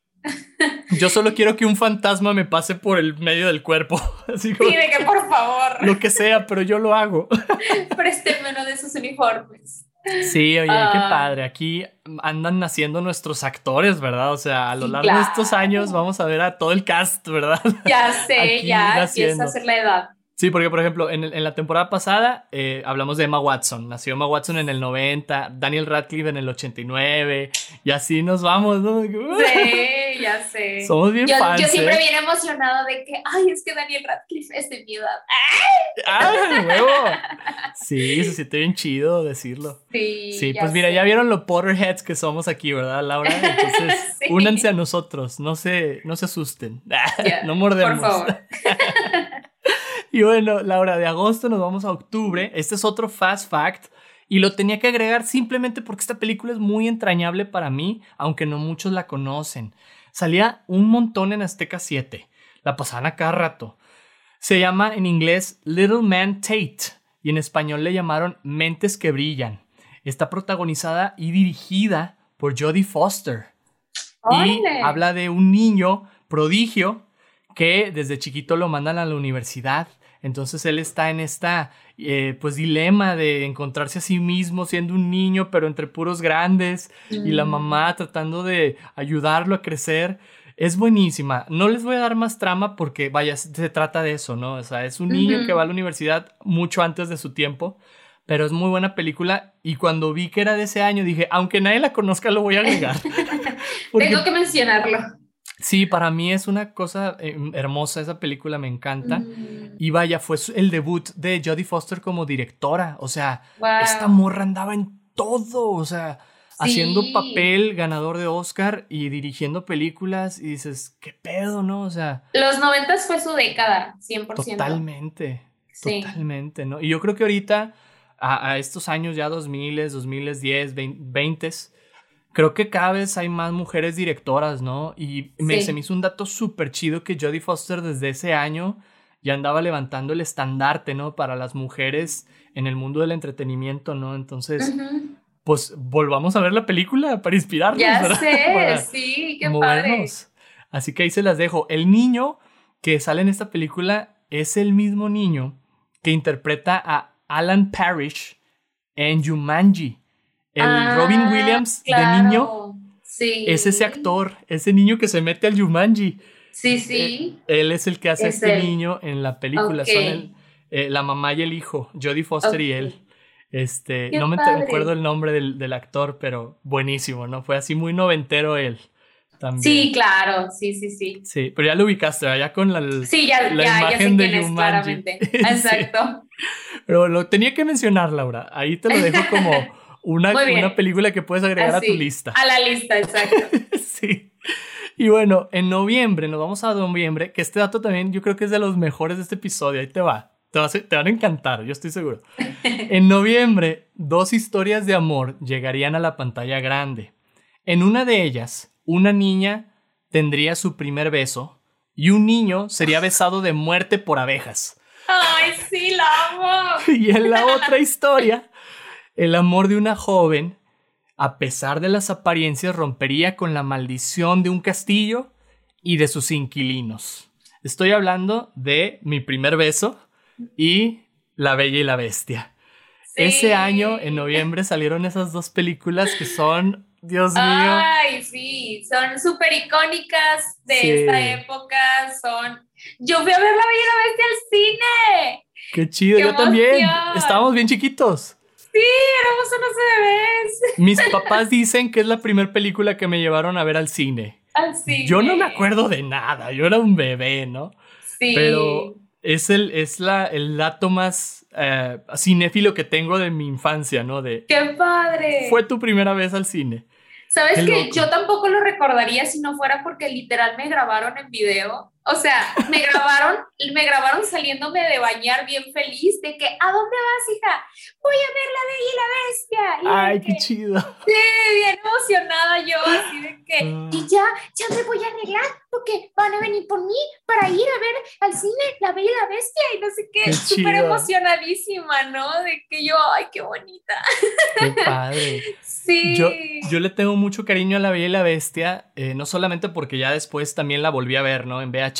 Yo solo quiero que un fantasma me pase por el medio del cuerpo. Así como, Pide que por favor. Lo que sea, pero yo lo hago. Présteme uno de sus uniformes. Sí, oye, qué ah. padre. Aquí andan naciendo nuestros actores, ¿verdad? O sea, a lo largo de estos años vamos a ver a todo el cast, ¿verdad? Ya sé, ya empieza a ser la edad. Sí, porque por ejemplo, en, en la temporada pasada eh, hablamos de Emma Watson. Nació Emma Watson en el 90, Daniel Radcliffe en el 89, y así nos vamos, ¿no? Sí, ya sé. Somos bien yo, fans. Yo siempre ¿eh? bien emocionado de que, ay, es que Daniel Radcliffe es de mi edad. ¡Ay! nuevo! Sí, se siente bien chido decirlo. Sí. Sí, pues mira, ya vieron lo Potterheads que somos aquí, ¿verdad, Laura? Entonces, únanse a nosotros, no se, no se asusten. no mordemos. Por favor. Y bueno, Laura, de agosto nos vamos a octubre. Este es otro fast fact. Y lo tenía que agregar simplemente porque esta película es muy entrañable para mí, aunque no muchos la conocen. Salía un montón en Azteca 7. La pasaban a cada rato. Se llama en inglés Little Man Tate y en español le llamaron Mentes que Brillan. Está protagonizada y dirigida por Jodie Foster. Y habla de un niño prodigio que desde chiquito lo mandan a la universidad entonces él está en esta, eh, pues, dilema de encontrarse a sí mismo siendo un niño, pero entre puros grandes, y la mm. mamá tratando de ayudarlo a crecer. Es buenísima. No les voy a dar más trama porque, vaya, se trata de eso, ¿no? O sea, es un niño que va a la universidad mucho antes de su tiempo, pero es muy buena película. Y cuando vi que era de ese año, dije, aunque nadie la conozca, lo voy a agregar. Tengo que mencionarlo. Sí, para mí es una cosa eh, hermosa, esa película me encanta. Y vaya, fue el debut de Jodie Foster como directora. O sea, esta morra andaba en todo, o sea, haciendo papel ganador de Oscar y dirigiendo películas. Y dices, ¿qué pedo, no? O sea. Los noventas fue su década, 100%. Totalmente. Totalmente, ¿no? Y yo creo que ahorita, a, estos años ya 2000, 2010, 20, creo que cada vez hay más mujeres directoras, ¿no? Y me, se me hizo un dato súper chido que Jodie Foster desde ese año ya andaba levantando el estandarte, ¿no? Para las mujeres en el mundo del entretenimiento, ¿no? Entonces, pues volvamos a ver la película para inspirarnos. Ya sé, sí, qué padre. Así que ahí se las dejo. El niño que sale en esta película es el mismo niño que interpreta a Alan Parrish en Jumanji. El Robin ah, Williams de niño sí. es ese actor, ese niño que se mete al Jumanji. Sí, sí. Eh, él es el que hace a este niño en la película. Son eh, la mamá y el hijo, Jodie Foster y él. Este, no me acuerdo el nombre del, actor, pero buenísimo, ¿no? Fue así muy noventero él. También. Sí, claro, sí, sí, sí. Sí, pero ya lo ubicaste, ¿verdad? Ya con la, sí, ya, la ya, imagen de Jumanji. claramente. Exacto. Pero lo tenía que mencionar, Laura. Ahí te lo dejo como una, una película que puedes agregar a tu lista. A la lista, exacto. sí. Y bueno, en noviembre, nos vamos a noviembre, que este dato también yo creo que es de los mejores de este episodio, ahí te va. te, te van a encantar, yo estoy seguro. En noviembre, dos historias de amor llegarían a la pantalla grande. En una de ellas, una niña tendría su primer beso y un niño sería besado de muerte por abejas. ¡Ay, sí, la amo! Y en la otra historia, el amor de una joven, a pesar de las apariencias, rompería con la maldición de un castillo y de sus inquilinos. Estoy hablando de Mi primer beso y La Bella y la Bestia. Ese año, en noviembre, salieron esas dos películas que son, Dios mío. Ay, sí, son súper icónicas de esta época. Son. Yo fui a ver La Bella y la Bestia al cine. Qué chido, yo también. Estábamos bien chiquitos. Sí, éramos unos bebés. Mis papás dicen que es la primera película que me llevaron a ver al cine. Al cine. Yo no me acuerdo de nada, yo era un bebé, ¿no? Sí. Pero es el, es la, el dato más eh, cinéfilo que tengo de mi infancia, ¿no? De, ¡Qué padre! Fue tu primera vez al cine. ¿Sabes que Yo tampoco lo recordaría si no fuera porque literal me grabaron en video o sea, me grabaron, me grabaron saliéndome de bañar bien feliz de que, ¿a dónde vas, hija? Voy a ver la Bella y la Bestia. Ay, qué chido. Sí, bien emocionada yo, así de que, ah. y ya, ya me voy a arreglar porque van a venir por mí para ir a ver al cine La Bella y la Bestia y no sé qué, súper emocionadísima, ¿no? De que yo, ay, qué bonita. Qué padre. Sí. Yo, yo le tengo mucho cariño a La Bella y la Bestia, eh, no solamente porque ya después también la volví a ver, ¿no? En VH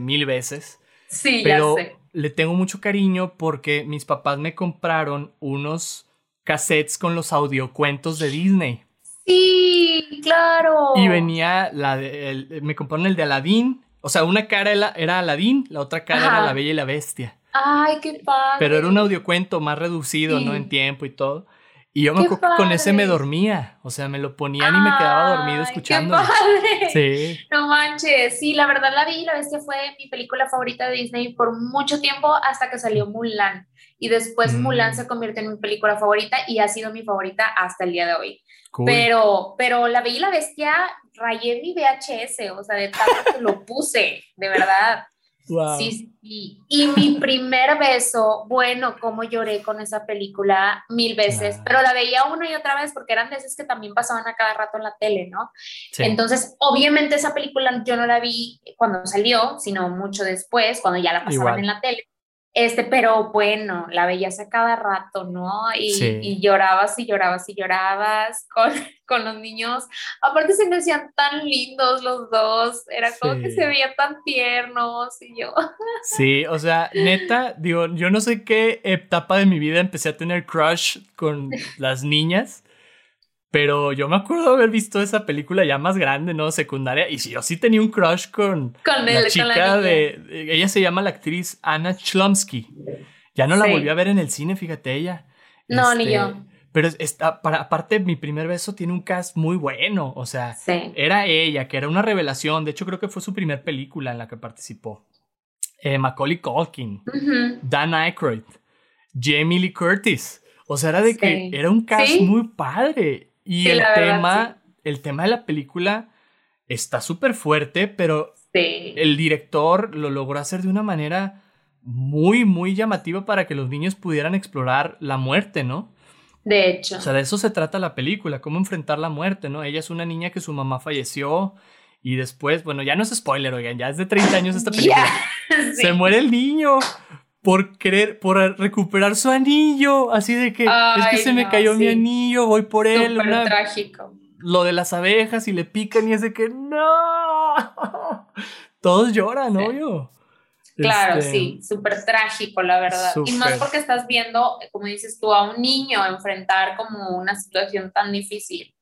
mil veces. Sí, pero ya sé. le tengo mucho cariño porque mis papás me compraron unos cassettes con los audiocuentos de Disney. Sí, claro. Y venía la de, me compraron el de Aladdin. O sea, una cara era Aladdin, la otra cara era La Bella y la Bestia. Ay, qué padre. Pero era un audiocuento más reducido, ¿no? En tiempo y todo. Y yo me acuerdo que con ese me dormía, o sea, me lo ponían y me quedaba dormido escuchando. Sí. No manches, sí, la verdad la vi, La Bestia fue mi película favorita de Disney por mucho tiempo hasta que salió Mulan. Y después mm. Mulan se convierte en mi película favorita y ha sido mi favorita hasta el día de hoy. Pero, pero La Bella y la Bestia rayé mi VHS, o sea, de tanto que lo puse, de verdad. Sí, sí. Y mi primer beso, bueno, cómo lloré con esa película mil veces, pero la veía una y otra vez porque eran veces que también pasaban a cada rato en la tele, ¿no? Entonces, obviamente esa película yo no la vi cuando salió, sino mucho después, cuando ya la pasaban en la tele. Este, pero bueno, la veías a cada rato, ¿no? Y, llorabas y llorabas y llorabas con, con, los niños. Aparte se me hacían tan lindos los dos, era como que se veían tan tiernos y yo. Sí, o sea, neta, digo, yo no sé qué etapa de mi vida empecé a tener crush con las niñas. Pero yo me acuerdo haber visto esa película ya más grande, ¿no? Secundaria. Y yo sí tenía un crush con, la chica de, Ella se llama la actriz Anna Chlumsky. Ya no la volví a ver en el cine, fíjate ella. No, ni este, yo. Pero está, para, aparte, mi primer beso tiene un cast muy bueno. O sea, era ella, que era una revelación. De hecho, creo que fue su primer película en la que participó. Eh, Macaulay Culkin, Dan Aykroyd, Jamie Lee Curtis. O sea, era de que era un cast muy padre. Y el tema, el tema de la película está súper fuerte, pero el director lo logró hacer de una manera muy, muy llamativa para que los niños pudieran explorar la muerte, ¿no? De hecho. O sea, de eso se trata la película, cómo enfrentar la muerte, ¿no? Ella es una niña que su mamá falleció y después, bueno, ya no es spoiler, oigan, ya es de 30 años esta película. Se muere el niño, por querer, por recuperar su anillo, así de que es que se me cayó mi anillo, voy por él. Súper trágico. Lo de las abejas y le pican y es de que no. Todos lloran, obvio. Claro, este, sí, súper trágico, la verdad. Y más porque estás viendo, como dices tú, a un niño enfrentar como una situación tan difícil.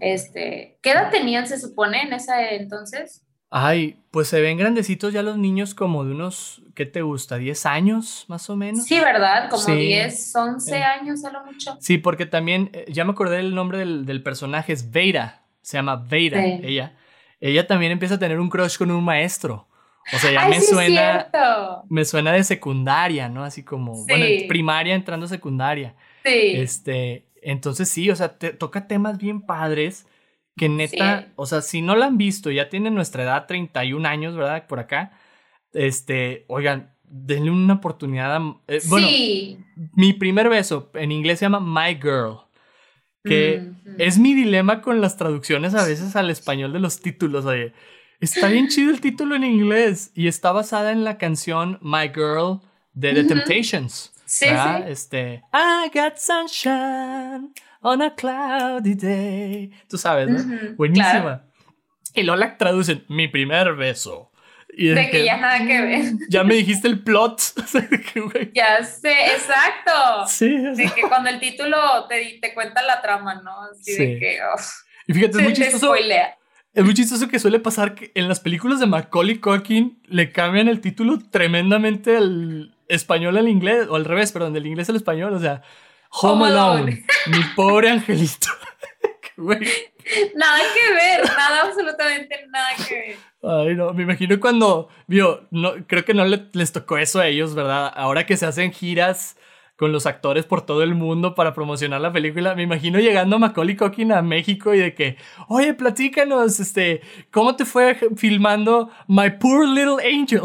Este, ¿qué edad tenían, se supone, en ese entonces? Ay, pues se ven grandecitos ya los niños como de unos, ¿qué te gusta? ¿10 años más o menos? Sí, ¿verdad? Como 10, 11 eh. años a lo mucho. Sí, porque también, eh, ya me acordé del nombre del, personaje, es Veira, se llama Veira, ella. Ella también empieza a tener un crush con un maestro. O sea, ya me suena. Me suena de secundaria, ¿no? Así como, bueno, primaria entrando a secundaria. Sí. Este, entonces sí, o sea, te, toca temas bien padres que neta, o sea, si no la han visto, ya tienen nuestra edad, 31 años, ¿verdad? Por acá. Este, oigan, denle una oportunidad. Eh, bueno, sí. mi primer beso en inglés se llama My Girl. Que es mi dilema con las traducciones a veces al español de los títulos. Oye, está bien chido el título en inglés y está basada en la canción My Girl de The Temptations. Sí, sí. Este, I got sunshine on a cloudy day. Tú sabes, ¿no? Buenísima. Y luego la traducen, mi primer beso. de, que, ya nada que ver. Ya me dijiste el plot. ya sé, exacto. Sí. De que cuando el título te, te cuenta la trama, ¿no? Así de que. y fíjate, es muy chistoso. Es muy chistoso que suele pasar que en las películas de Macaulay Culkin le cambian el título tremendamente al español al inglés, o al revés, perdón, del inglés al español. O sea, Home, Alone, mi pobre angelito. Nada que ver, nada, absolutamente nada que ver. Ay, no, me imagino cuando, vio, no, creo que no les tocó eso a ellos, ¿verdad? Ahora que se hacen giras con los actores por todo el mundo para promocionar la película, me imagino llegando a Macaulay Culkin a México y de que, oye, platícanos, este, ¿cómo te fue filmando My Poor Little Angel?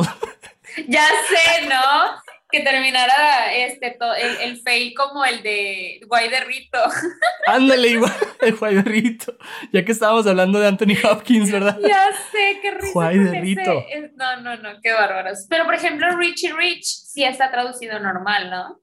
Ya sé, ¿no? Que terminara este el, el, fail como el de Guay de Rito. Ándale, igual el Guay de Rito. Ya que estábamos hablando de Anthony Hopkins, ¿verdad? Ya sé, qué risa. Guay de Rito. No, no, no, qué bárbaros. Pero por ejemplo, Richie Rich sí está traducido normal, ¿no?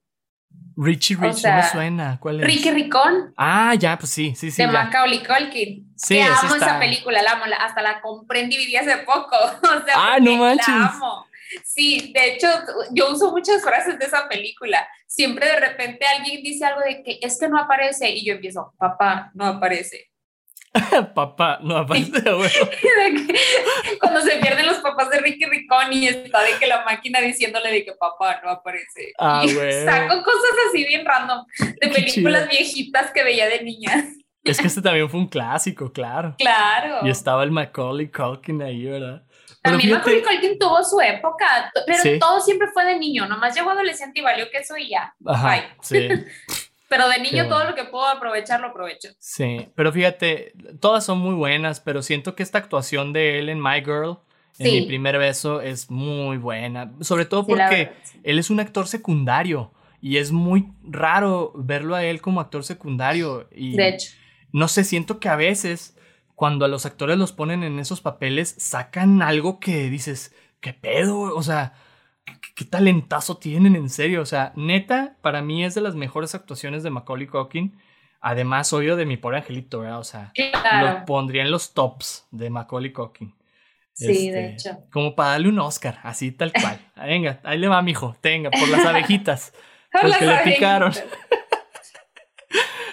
Richie Rich no me suena. ¿Cuál es? Ricky Ricón. Ah, ya, pues sí, sí, sí. De Macaulay Culkin. Sí, que amo esa película, la amo, hasta la compré en DVD hace poco. O sea, ah, no manches. La amo. Sí, de hecho, yo uso muchas frases de esa película. Siempre de repente alguien dice algo de que es que no aparece y yo empiezo, papá, no aparece. papá, no aparece, Cuando se pierden los papás de Ricky Ricón y está de que la máquina diciéndole de que papá no aparece. Ah, y saco cosas así bien random de películas viejitas que veía de niña. Es que este también fue un clásico, claro. Claro. Y estaba el Macaulay Culkin ahí, ¿verdad? También Macaulay Culkin tuvo su época, pero todo siempre fue de niño, nomás llegó adolescente y valió que eso y ya. Ajá, sí. pero de niño todo lo que puedo aprovechar lo aprovecho. Sí, pero fíjate, todas son muy buenas, pero siento que esta actuación de él en My Girl, en mi primer beso, es muy buena, sobre todo porque él es un actor secundario y es muy raro verlo a él como actor secundario. Y de hecho. No sé, siento que a veces cuando a los actores los ponen en esos papeles, sacan algo que dices, ¿qué pedo? O sea, ¿qué, talentazo tienen en serio? O sea, neta, para mí es de las mejores actuaciones de Macaulay Culkin. Además, obvio de mi pobre angelito, ¿verdad? O sea, lo pondría en los tops de Macaulay Culkin. Sí, de este, hecho. Como para darle un Oscar, así tal cual. Venga, ahí le va, mijo. Tenga, por las abejitas. porque le picaron.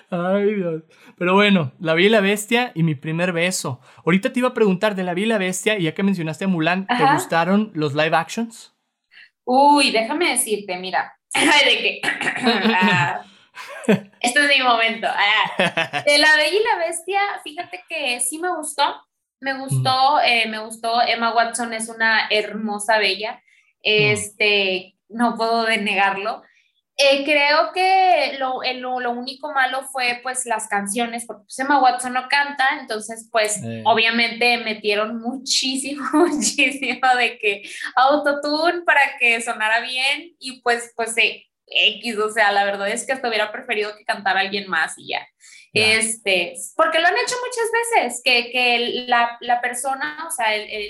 Ay, Dios. Pero bueno, La vi y la Bestia y mi primer beso. Ahorita te iba a preguntar de La vi y la Bestia, y ya que mencionaste a Mulan, ¿te gustaron los live actions? Uy, déjame decirte, mira. de que. Ah, este es mi momento. Ah, de La Bella y la Bestia, fíjate que sí me gustó. Me gustó, eh, me gustó. Emma Watson es una hermosa bella. Este, no puedo denegarlo. Eh, creo que lo, lo, único malo fue pues las canciones, porque pues, Emma Watson no canta, entonces pues obviamente metieron muchísimo, muchísimo de que autotune para que sonara bien y pues pues eh, X, o sea, la verdad es que hasta hubiera preferido que cantara alguien más y ya. Este, porque lo han hecho muchas veces, que, que la, la, persona, o sea,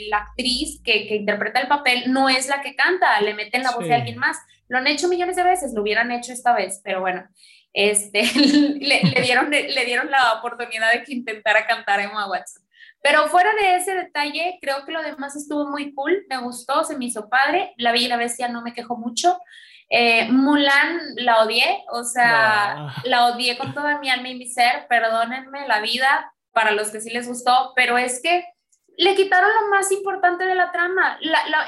la actriz que, que, interpreta el papel no es la que canta, le meten la voz de alguien más. Lo han hecho millones de veces, lo hubieran hecho esta vez, pero bueno, este, le, le, dieron, le dieron la oportunidad de que intentara cantar Emma Watson. Pero fuera de ese detalle, creo que lo demás estuvo muy cool, me gustó, se me hizo padre. La Bella y la Bestia no me quejó mucho. Eh, Mulan la odié, o sea, la odié con toda mi alma y mi ser, perdónenme la vida para los que sí les gustó, pero es que le quitaron lo más importante de la trama,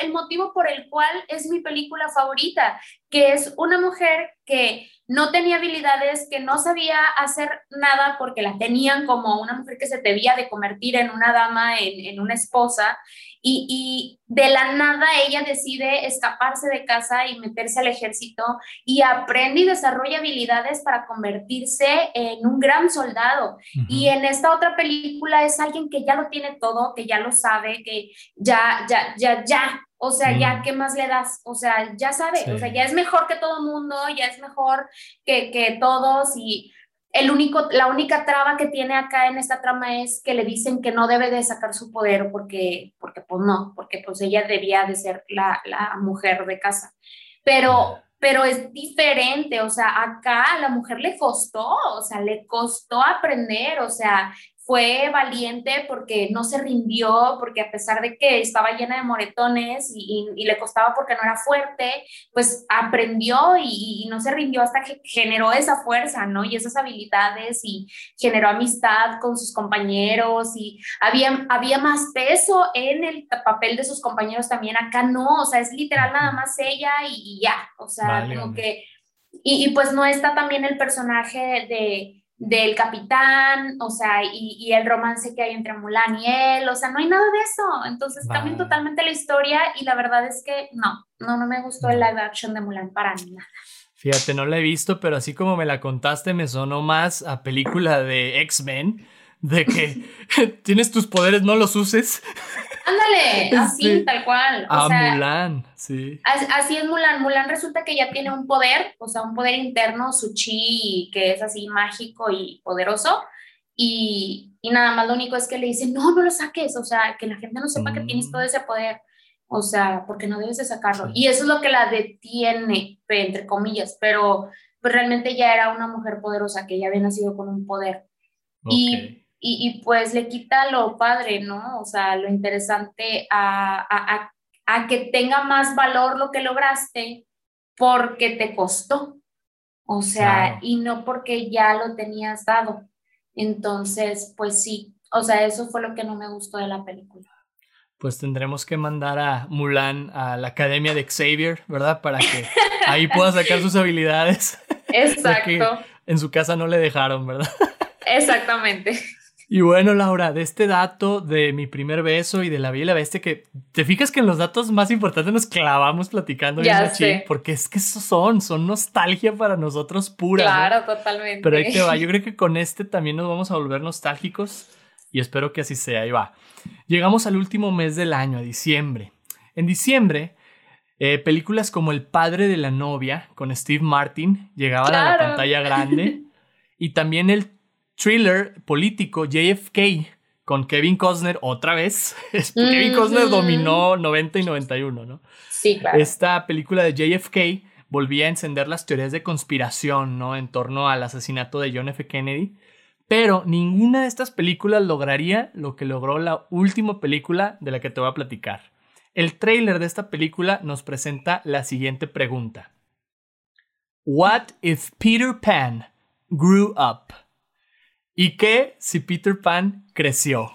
el motivo por el cual es mi película favorita, que es una mujer que no tenía habilidades, que no sabía hacer nada porque la tenían como una mujer que se debía de convertir en una dama, en, en una esposa, y, de la nada ella decide escaparse de casa y meterse al ejército y aprende y desarrolla habilidades para convertirse en un gran soldado. Y en esta otra película es alguien que ya lo tiene todo, que ya lo sabe, que ya, ya, ya, ya, o sea, ya. ¿qué más le das? O sea, ya sabe, o sea, ya es mejor que todo el mundo, ya es mejor que, que todos y el único, la única traba que tiene acá en esta trama es que le dicen que no debe de sacar su poder porque, porque pues no, porque pues ella debía de ser la, la mujer de casa. Pero, pero es diferente, o sea, acá a la mujer le costó, o sea, le costó aprender, o sea, fue valiente porque no se rindió, porque a pesar de que estaba llena de moretones y, y- y le costaba porque no era fuerte, pues aprendió y, y no se rindió hasta que generó esa fuerza, ¿no? Y esas habilidades y generó amistad con sus compañeros y había, había más peso en el papel de sus compañeros también. Acá no, o sea, es literal nada más ella y, ya, o sea, Vale, como hombre. que... Y pues no está también el personaje de del capitán, o sea, y, y el romance que hay entre Mulan y él, o sea, no hay nada de eso. Entonces cambian Vale. totalmente la historia y la verdad es que no, no, no me gustó el live action de Mulan para nada. Fíjate, no la he visto, pero así como me la contaste, me sonó más a película de X-Men, de que tienes tus poderes, no los uses. Ándale, así, Sí. tal cual. O A sea, Mulan, sí. as- así es Mulan. Mulan resulta que ya tiene un poder, o sea, un poder interno, su chi, que es así mágico y poderoso. Y, y nada más lo único es que le dicen, no, no lo saques, o sea, que la gente no sepa que tienes Mm. todo ese poder, o sea, porque no debes de sacarlo. Sí. Y eso es lo que la detiene, entre comillas, pero pues realmente ya era una mujer poderosa, que ya había nacido con un poder. Y. y, y, pues le quita lo padre, ¿no? O sea, lo interesante a, a, a, a que tenga más valor lo que lograste porque te costó. O sea, y no porque ya lo tenías dado. Entonces, pues sí, o sea, eso fue lo que no me gustó de la película. Pues tendremos que mandar a Mulan a la academia de Xavier, ¿verdad? Para que ahí pueda sacar sus habilidades. Exacto, En su casa no le dejaron, ¿verdad? exactamente. Y bueno, Laura, de este dato de mi primer beso y de la Bella y la Bestia, que te fijas que en los datos más importantes nos clavamos platicando bien Ya machín, sé. porque es que esos son, son nostalgia para nosotros pura. ¿no? Claro, totalmente. Pero ahí te va, yo creo que con este también nos vamos a volver nostálgicos y espero que así sea. Ahí va. Llegamos al último mes del año, a diciembre. En diciembre, eh, películas como El padre de la novia con Steve Martin llegaban a la pantalla grande y también el thriller político JFK con Kevin Costner otra vez. Kevin Costner Ujú. dominó 90 y 91, ¿no? Sí, claro. Esta película de JFK volvía a encender las teorías de conspiración, ¿no? En torno al asesinato de John F. Kennedy. Pero ninguna de estas películas lograría lo que logró la última película de la que te voy a platicar. El tráiler de esta película nos presenta la siguiente pregunta. What if Peter Pan grew up? ¿Y qué si Peter Pan creció?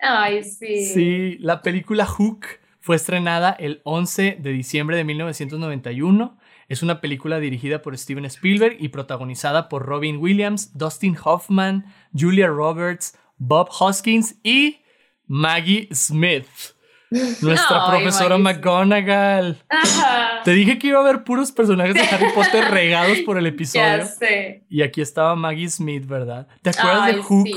Ay, sí. Sí, la película Hook fue estrenada el 11 de diciembre de 1991. Es una película dirigida por Steven Spielberg y protagonizada por Robin Williams, Dustin Hoffman, Julia Roberts, Bob Hoskins y Maggie Smith. Nuestra profesora. McGonagall. Ajá. Te dije que iba a haber puros personajes de Harry Potter regados por el Ya episodio. sé. Y aquí estaba Maggie Smith, ¿verdad? ¿Te acuerdas Ay, de Hook? sí.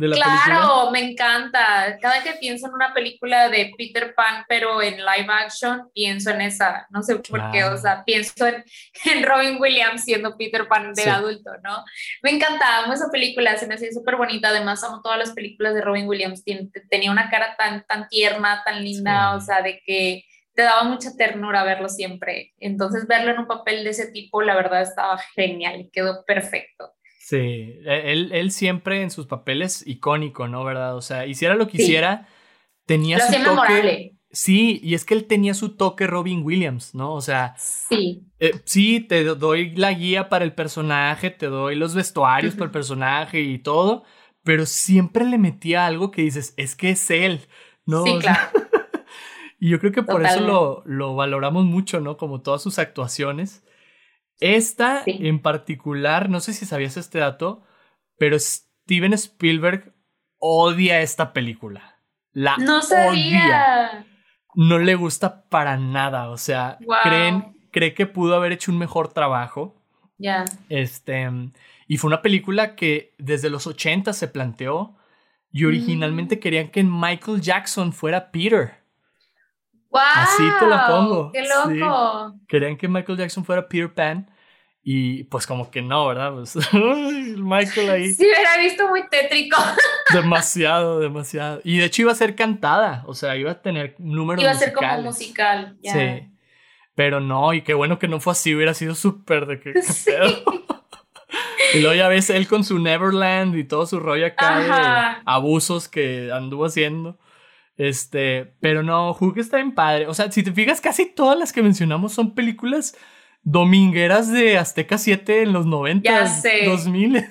De la película. Claro, me encanta. Cada que pienso en una película de Peter Pan, pero en live action, pienso en esa. No sé por qué, o sea, pienso en, en Robin Williams siendo Peter Pan de Sí. adulto, ¿no? Me encantaba amo esa película, se me hacía súper bonita. Además, amo todas las películas de Robin Williams. Tien- tenía una cara tan, tan tierna, tan linda, Sí. o sea, de que te daba mucha ternura verlo siempre. Entonces, verlo en un papel de ese tipo, la verdad, estaba genial, quedó perfecto. Sí, e, él, él siempre en sus papeles icónico, ¿no? ¿Verdad? O sea, hiciera lo que Sí. hiciera, tenía Lo su toque. memorable. Sí, y es que él tenía su toque Robin Williams, ¿no? O sea, Sí. eh, sí, te do- doy la guía para el personaje, te doy los vestuarios para el personaje y todo, pero siempre le metía algo que dices, es que es él, ¿no? Sí, O sea, claro. y yo creo que por eso lo, lo valoramos mucho, ¿no? Como todas sus actuaciones. Esta Sí. en particular, no sé si sabías este dato, pero Steven Spielberg odia esta película. La No odia. No le gusta para nada. O sea, Wow. creen, cree que pudo haber hecho un mejor trabajo. Ya. Este, y fue una película que desde los 80 se planteó y originalmente Mm. querían que Michael Jackson fuera Peter. ¡Wow! Así te la pongo. ¡Qué loco! Querían que Michael Jackson fuera Peter Pan. Y pues como que no, ¿verdad? Pues, Michael ahí. Sí, hubiera visto muy tétrico. Demasiado, demasiado. Y de hecho iba a ser cantada, o sea, iba a tener números Iba a ser como musical. Sí. Pero no, y qué bueno que no fue así, hubiera sido súper de que... pedo? y luego ya ves él con su Neverland y todo su rollo acá de abusos que anduvo haciendo. Este, pero no, Hook está bien padre. O sea, si te fijas, casi todas las que mencionamos son películas domingueras de Azteca 7 en los 90, 2000.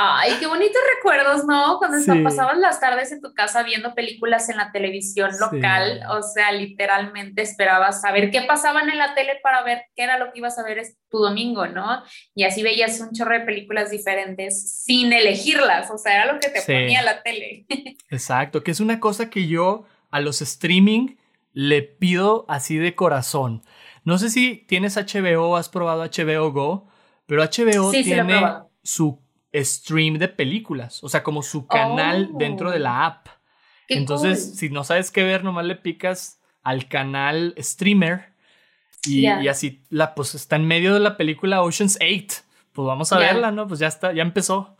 Ay, qué bonitos recuerdos, ¿no? Cuando sí. pasaban las tardes en tu casa viendo películas en la televisión local, o sea, literalmente esperabas saber qué pasaban en la tele para ver qué era lo que ibas a ver tu domingo, ¿no? Y así veías un chorro de películas diferentes sin elegirlas, o sea, era lo que te ponía la tele. Exacto, que es una cosa que yo a los streaming le pido así de corazón. No sé si tienes HBO, has probado HBO Go, pero HBO tiene su stream de películas, o sea, como su canal dentro de la app. Entonces, si no sabes qué ver, nomás le picas al canal streamer y, así la pues está en medio de la película Ocean's 8. Pues vamos a verla, ¿no? Pues ya está, ya empezó.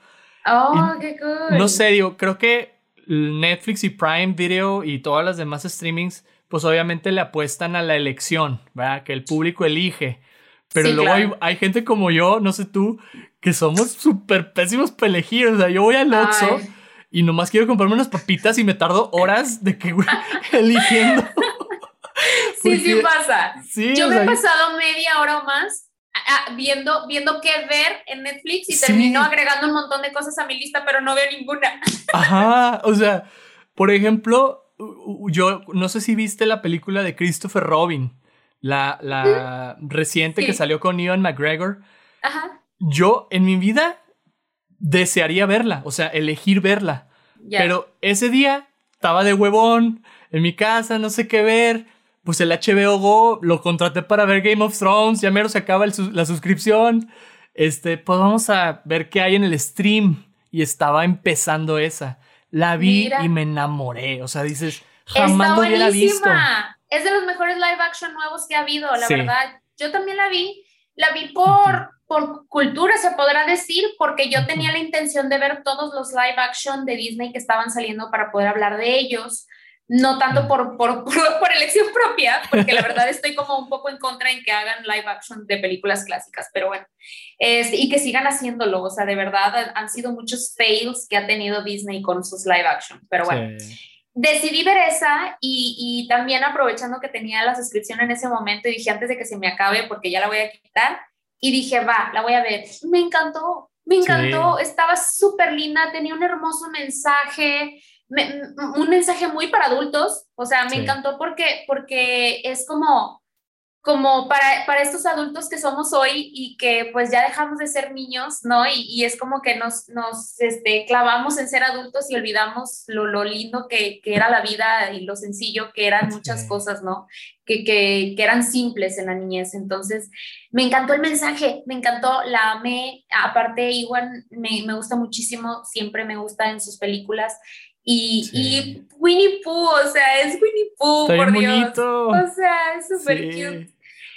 Oh, qué cool. No sé, digo, creo que Netflix y Prime Video y todas las demás streamings pues obviamente le apuestan a la elección, ¿verdad? Que el público elige. Pero luego hay, gente como yo, no sé tú, que somos súper pésimos para elegir. O sea, yo voy al Oxxo y nomás quiero comprarme unas papitas y me tardo horas de que, eligiendo. sí, sí pasa. yo me he pasado media hora o más viendo, viendo qué ver en Netflix y termino agregando un montón de cosas a mi lista, pero no veo ninguna. Ajá, o sea, por ejemplo, yo no sé si viste la película de Christopher Robin, la, la reciente que salió con Ian McGregor. Ajá. Yo en mi vida desearía verla, o sea, elegir verla. Pero ese día estaba de huevón en mi casa, no sé qué ver. Pues el HBO Go lo contraté para ver Game of Thrones, ya mero se acaba la suscripción. Este, pues vamos a ver qué hay en el stream. Y estaba empezando esa. La vi y me enamoré. O sea, dices, jamás lo hubiera visto. Es de los mejores live action nuevos que ha habido, la verdad. Yo también la vi. La vi por, por cultura, se podrá decir, porque yo tenía la intención de ver todos los live action de Disney que estaban saliendo para poder hablar de ellos no tanto por, por, por, elección propia, porque la verdad estoy como un poco en contra en que hagan live action de películas clásicas, pero bueno, y que sigan haciéndolo, o sea, de verdad han sido muchos fails que ha tenido Disney con sus live action, pero bueno. Decidí ver esa y, y, también aprovechando que tenía la suscripción en ese momento y dije antes de que se me acabe porque ya la voy a quitar y dije va, la voy a ver. Me encantó, me encantó, estaba súper linda, tenía un hermoso mensaje, un mensaje muy para adultos, o sea, me encantó porque, porque es como, como para, para estos adultos que somos hoy y que pues ya dejamos de ser niños, ¿no? Y, y es como que nos, nos este, clavamos en ser adultos y olvidamos lo, lo lindo que, que, era la vida y lo sencillo que eran muchas cosas, ¿no? Que, que, que, eran simples en la niñez. Entonces, me encantó el mensaje, me encantó, la amé. Aparte, Iwan me, me gusta muchísimo, siempre me gusta en sus películas. Y, y, Winnie Pooh, o sea, es Winnie Pooh, por Dios. O sea, es súper cute.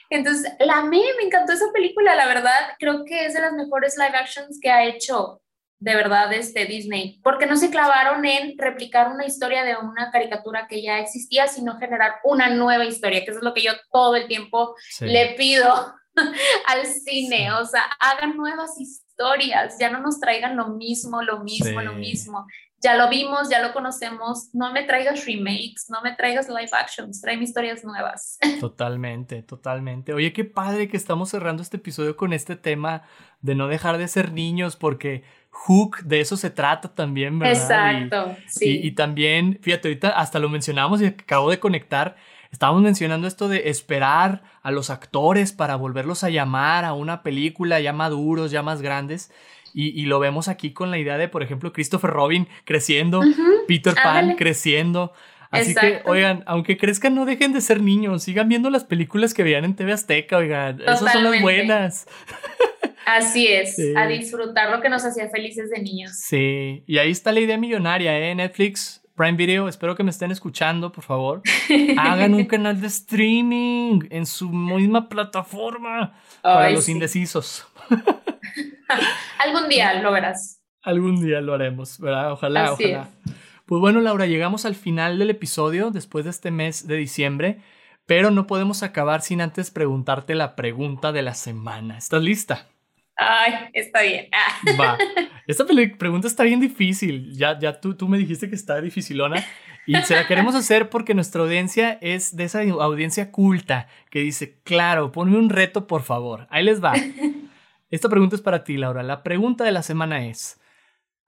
Entonces, la amé, me encantó esa película, la verdad, creo que es de las mejores live actions que ha hecho, de verdad, este Disney, porque no se clavaron en replicar una historia de una caricatura que ya existía, sino generar una nueva historia, que eso es lo que yo todo el tiempo le pido al cine, o sea, hagan nuevas historias, ya no nos traigan lo mismo, lo mismo, lo mismo ya lo vimos, ya lo conocemos, no me traigas remakes, no me traigas live actions, tráeme historias nuevas. Totalmente, totalmente. Oye, qué padre que estamos cerrando este episodio con este tema de no dejar de ser niños, porque Hook de eso se trata también, ¿verdad? Exacto, y, sí. Y, también, fíjate, ahorita hasta lo mencionamos y acabo de conectar. Estábamos mencionando esto de esperar a los actores para volverlos a llamar a una película ya maduros, ya más grandes. Y, lo vemos aquí con la idea de, por ejemplo, Christopher Robin creciendo, Peter Pan creciendo. Así que, oigan, aunque crezcan, no dejen de ser niños. Sigan viendo las películas que veían en TV Azteca, oigan. Esas son las buenas. Así es, a disfrutar lo que nos hacía felices de niños. Sí, y ahí está la idea millonaria, ¿eh? Netflix, Prime Video, espero que me estén escuchando, por favor. Hagan un canal de streaming en su misma plataforma para los indecisos. Algún día lo verás. Algún día lo haremos, ¿verdad? Ojalá, ojalá. Pues bueno, Laura, llegamos al final del episodio después de este mes de diciembre, pero no podemos acabar sin antes preguntarte la pregunta de la semana. ¿Estás lista? Ay, está bien. Ah. Va. Esta pregunta está bien difícil. Ya, ya tú, tú me dijiste que está dificilona. Y se la queremos hacer porque nuestra audiencia es de esa audiencia culta que dice, claro, ponme un reto, por favor. Ahí les va. Esta pregunta es para ti, Laura. La pregunta de la semana es,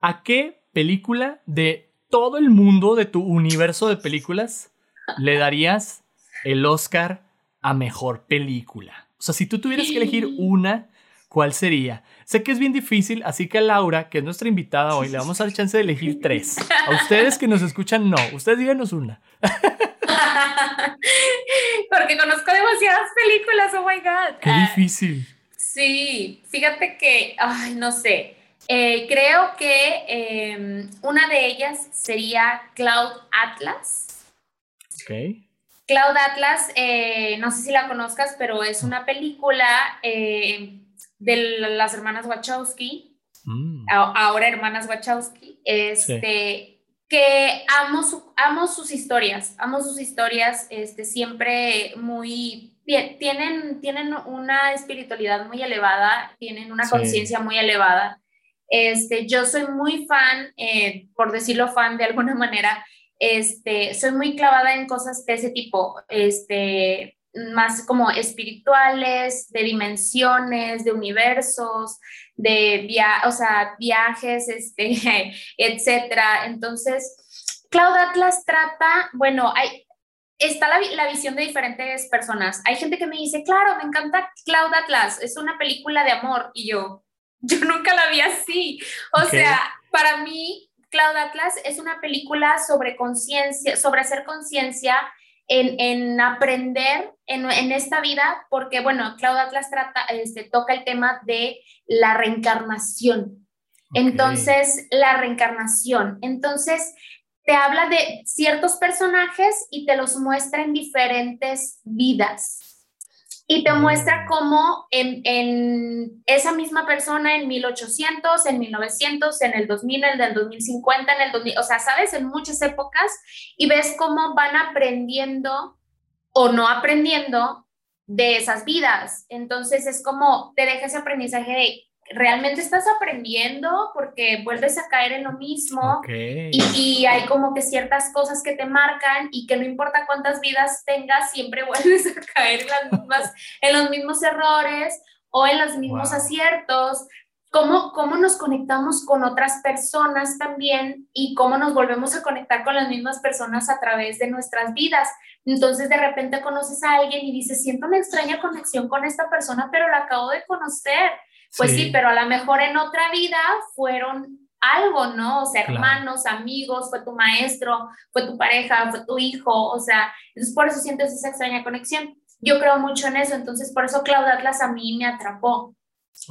¿a qué película de todo el mundo, de tu universo de películas, le darías el Oscar a mejor película? O sea, si tú tuvieras que elegir una ¿cuál sería? Sé que es bien difícil, así que a Laura, que es nuestra invitada hoy, le vamos a dar chance de elegir tres. A ustedes que nos escuchan, no. Ustedes díganos una. Porque conozco demasiadas películas, oh my God. Qué difícil. sí, fíjate que, ay, no sé. Eh, creo que em, una de ellas sería Cloud Atlas. Ok. Cloud Atlas, eh, no sé si la conozcas, pero es una película eh, de las hermanas Wachowski, mm. ahora hermanas Wachowski, este, que amo, amo sus historias, amo sus historias, este, siempre muy, tienen, tienen una espiritualidad muy elevada, tienen una conciencia muy elevada. Este, yo soy muy fan, eh, por decirlo fan de alguna manera, este, soy muy clavada en cosas de ese tipo, este, más como espirituales, de dimensiones, de universos, de via o sea, viajes, este, etcétera. Entonces, Cloud Atlas trata, bueno, hay, está la, la, visión de diferentes personas. Hay gente que me dice, claro, me encanta Cloud Atlas, es una película de amor, y yo, yo nunca la vi así. O sea, para mí, Cloud Atlas es una película sobre conciencia, sobre hacer conciencia en, aprender en, esta vida, porque bueno, Claudia Atlas trata, este, toca el tema de la reencarnación. Entonces, la reencarnación. Entonces, te habla de ciertos personajes y te los muestra en diferentes vidas y te muestra cómo en, esa misma persona en 1800, en 1900, en el 2000, en el 2050, en el 2000, o sea, sabes, en muchas épocas y ves cómo van aprendiendo o no aprendiendo de esas vidas. Entonces es como te deja ese aprendizaje de realmente estás aprendiendo porque vuelves a caer en lo mismo y, hay como que ciertas cosas que te marcan y que no importa cuántas vidas tengas, siempre vuelves a caer en, las mismas, en los mismos errores o en los mismos aciertos. Cómo, cómo nos conectamos con otras personas también y cómo nos volvemos a conectar con las mismas personas a través de nuestras vidas. Entonces de repente conoces a alguien y dices, siento una extraña conexión con esta persona, pero la acabo de conocer pues sí. pero a lo mejor en otra vida fueron algo, ¿no? O sea, hermanos, amigos, fue tu maestro, fue tu pareja, fue tu hijo, o sea, entonces por eso sientes esa extraña conexión. Yo creo mucho en eso, entonces por eso Cloud Atlas a mí me atrapó.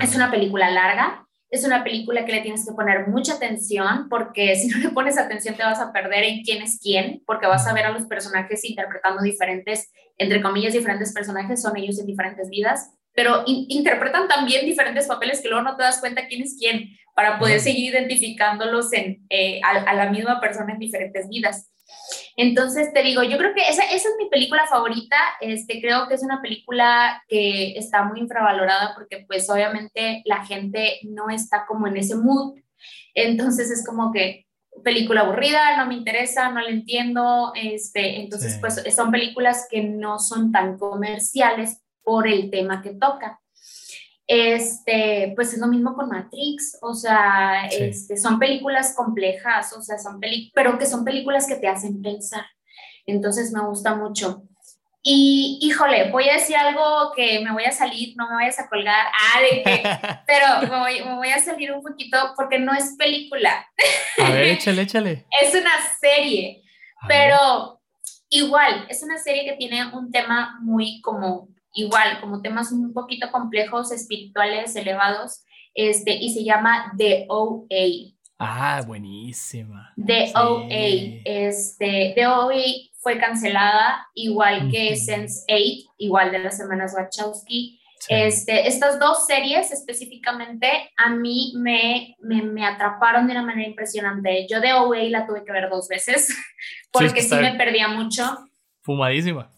Es una película larga, es una película que le tienes que poner mucha atención porque si no le pones atención te vas a perder en quién es quién, porque vas a ver a los personajes interpretando diferentes, entre comillas, diferentes personajes, son ellos en diferentes vidas pero interpretan también diferentes papeles que luego no te das cuenta quién es quién para poder seguir identificándolos en, eh, a, la misma persona en diferentes vidas. Entonces, te digo, yo creo que esa, esa, es mi película favorita. Este, creo que es una película que está muy infravalorada porque pues obviamente la gente no está como en ese mood. Entonces es como que película aburrida, no me interesa, no la entiendo. Este, entonces, pues son películas que no son tan comerciales por el tema que toca. Este, pues es lo mismo con Matrix, o sea, este, son películas complejas, o sea, son pero que son películas que te hacen pensar. Entonces me gusta mucho. Y híjole, voy a decir algo que me voy a salir, no me vayas a colgar, ah, de pero me voy, me voy, a salir un poquito porque no es película. A ver, échale, échale. Es una serie, pero igual, es una serie que tiene un tema muy como igual como temas un poquito complejos, espirituales, elevados, este, y se llama The OA. Ah, buenísima. The OA. Este, The OA fue cancelada, igual que Sense8, igual de las hermanas Wachowski. Este, estas dos series específicamente a mí me, me, atraparon de una manera impresionante. Yo de OA la tuve que ver dos veces porque sí, me perdía mucho. Fumadísima.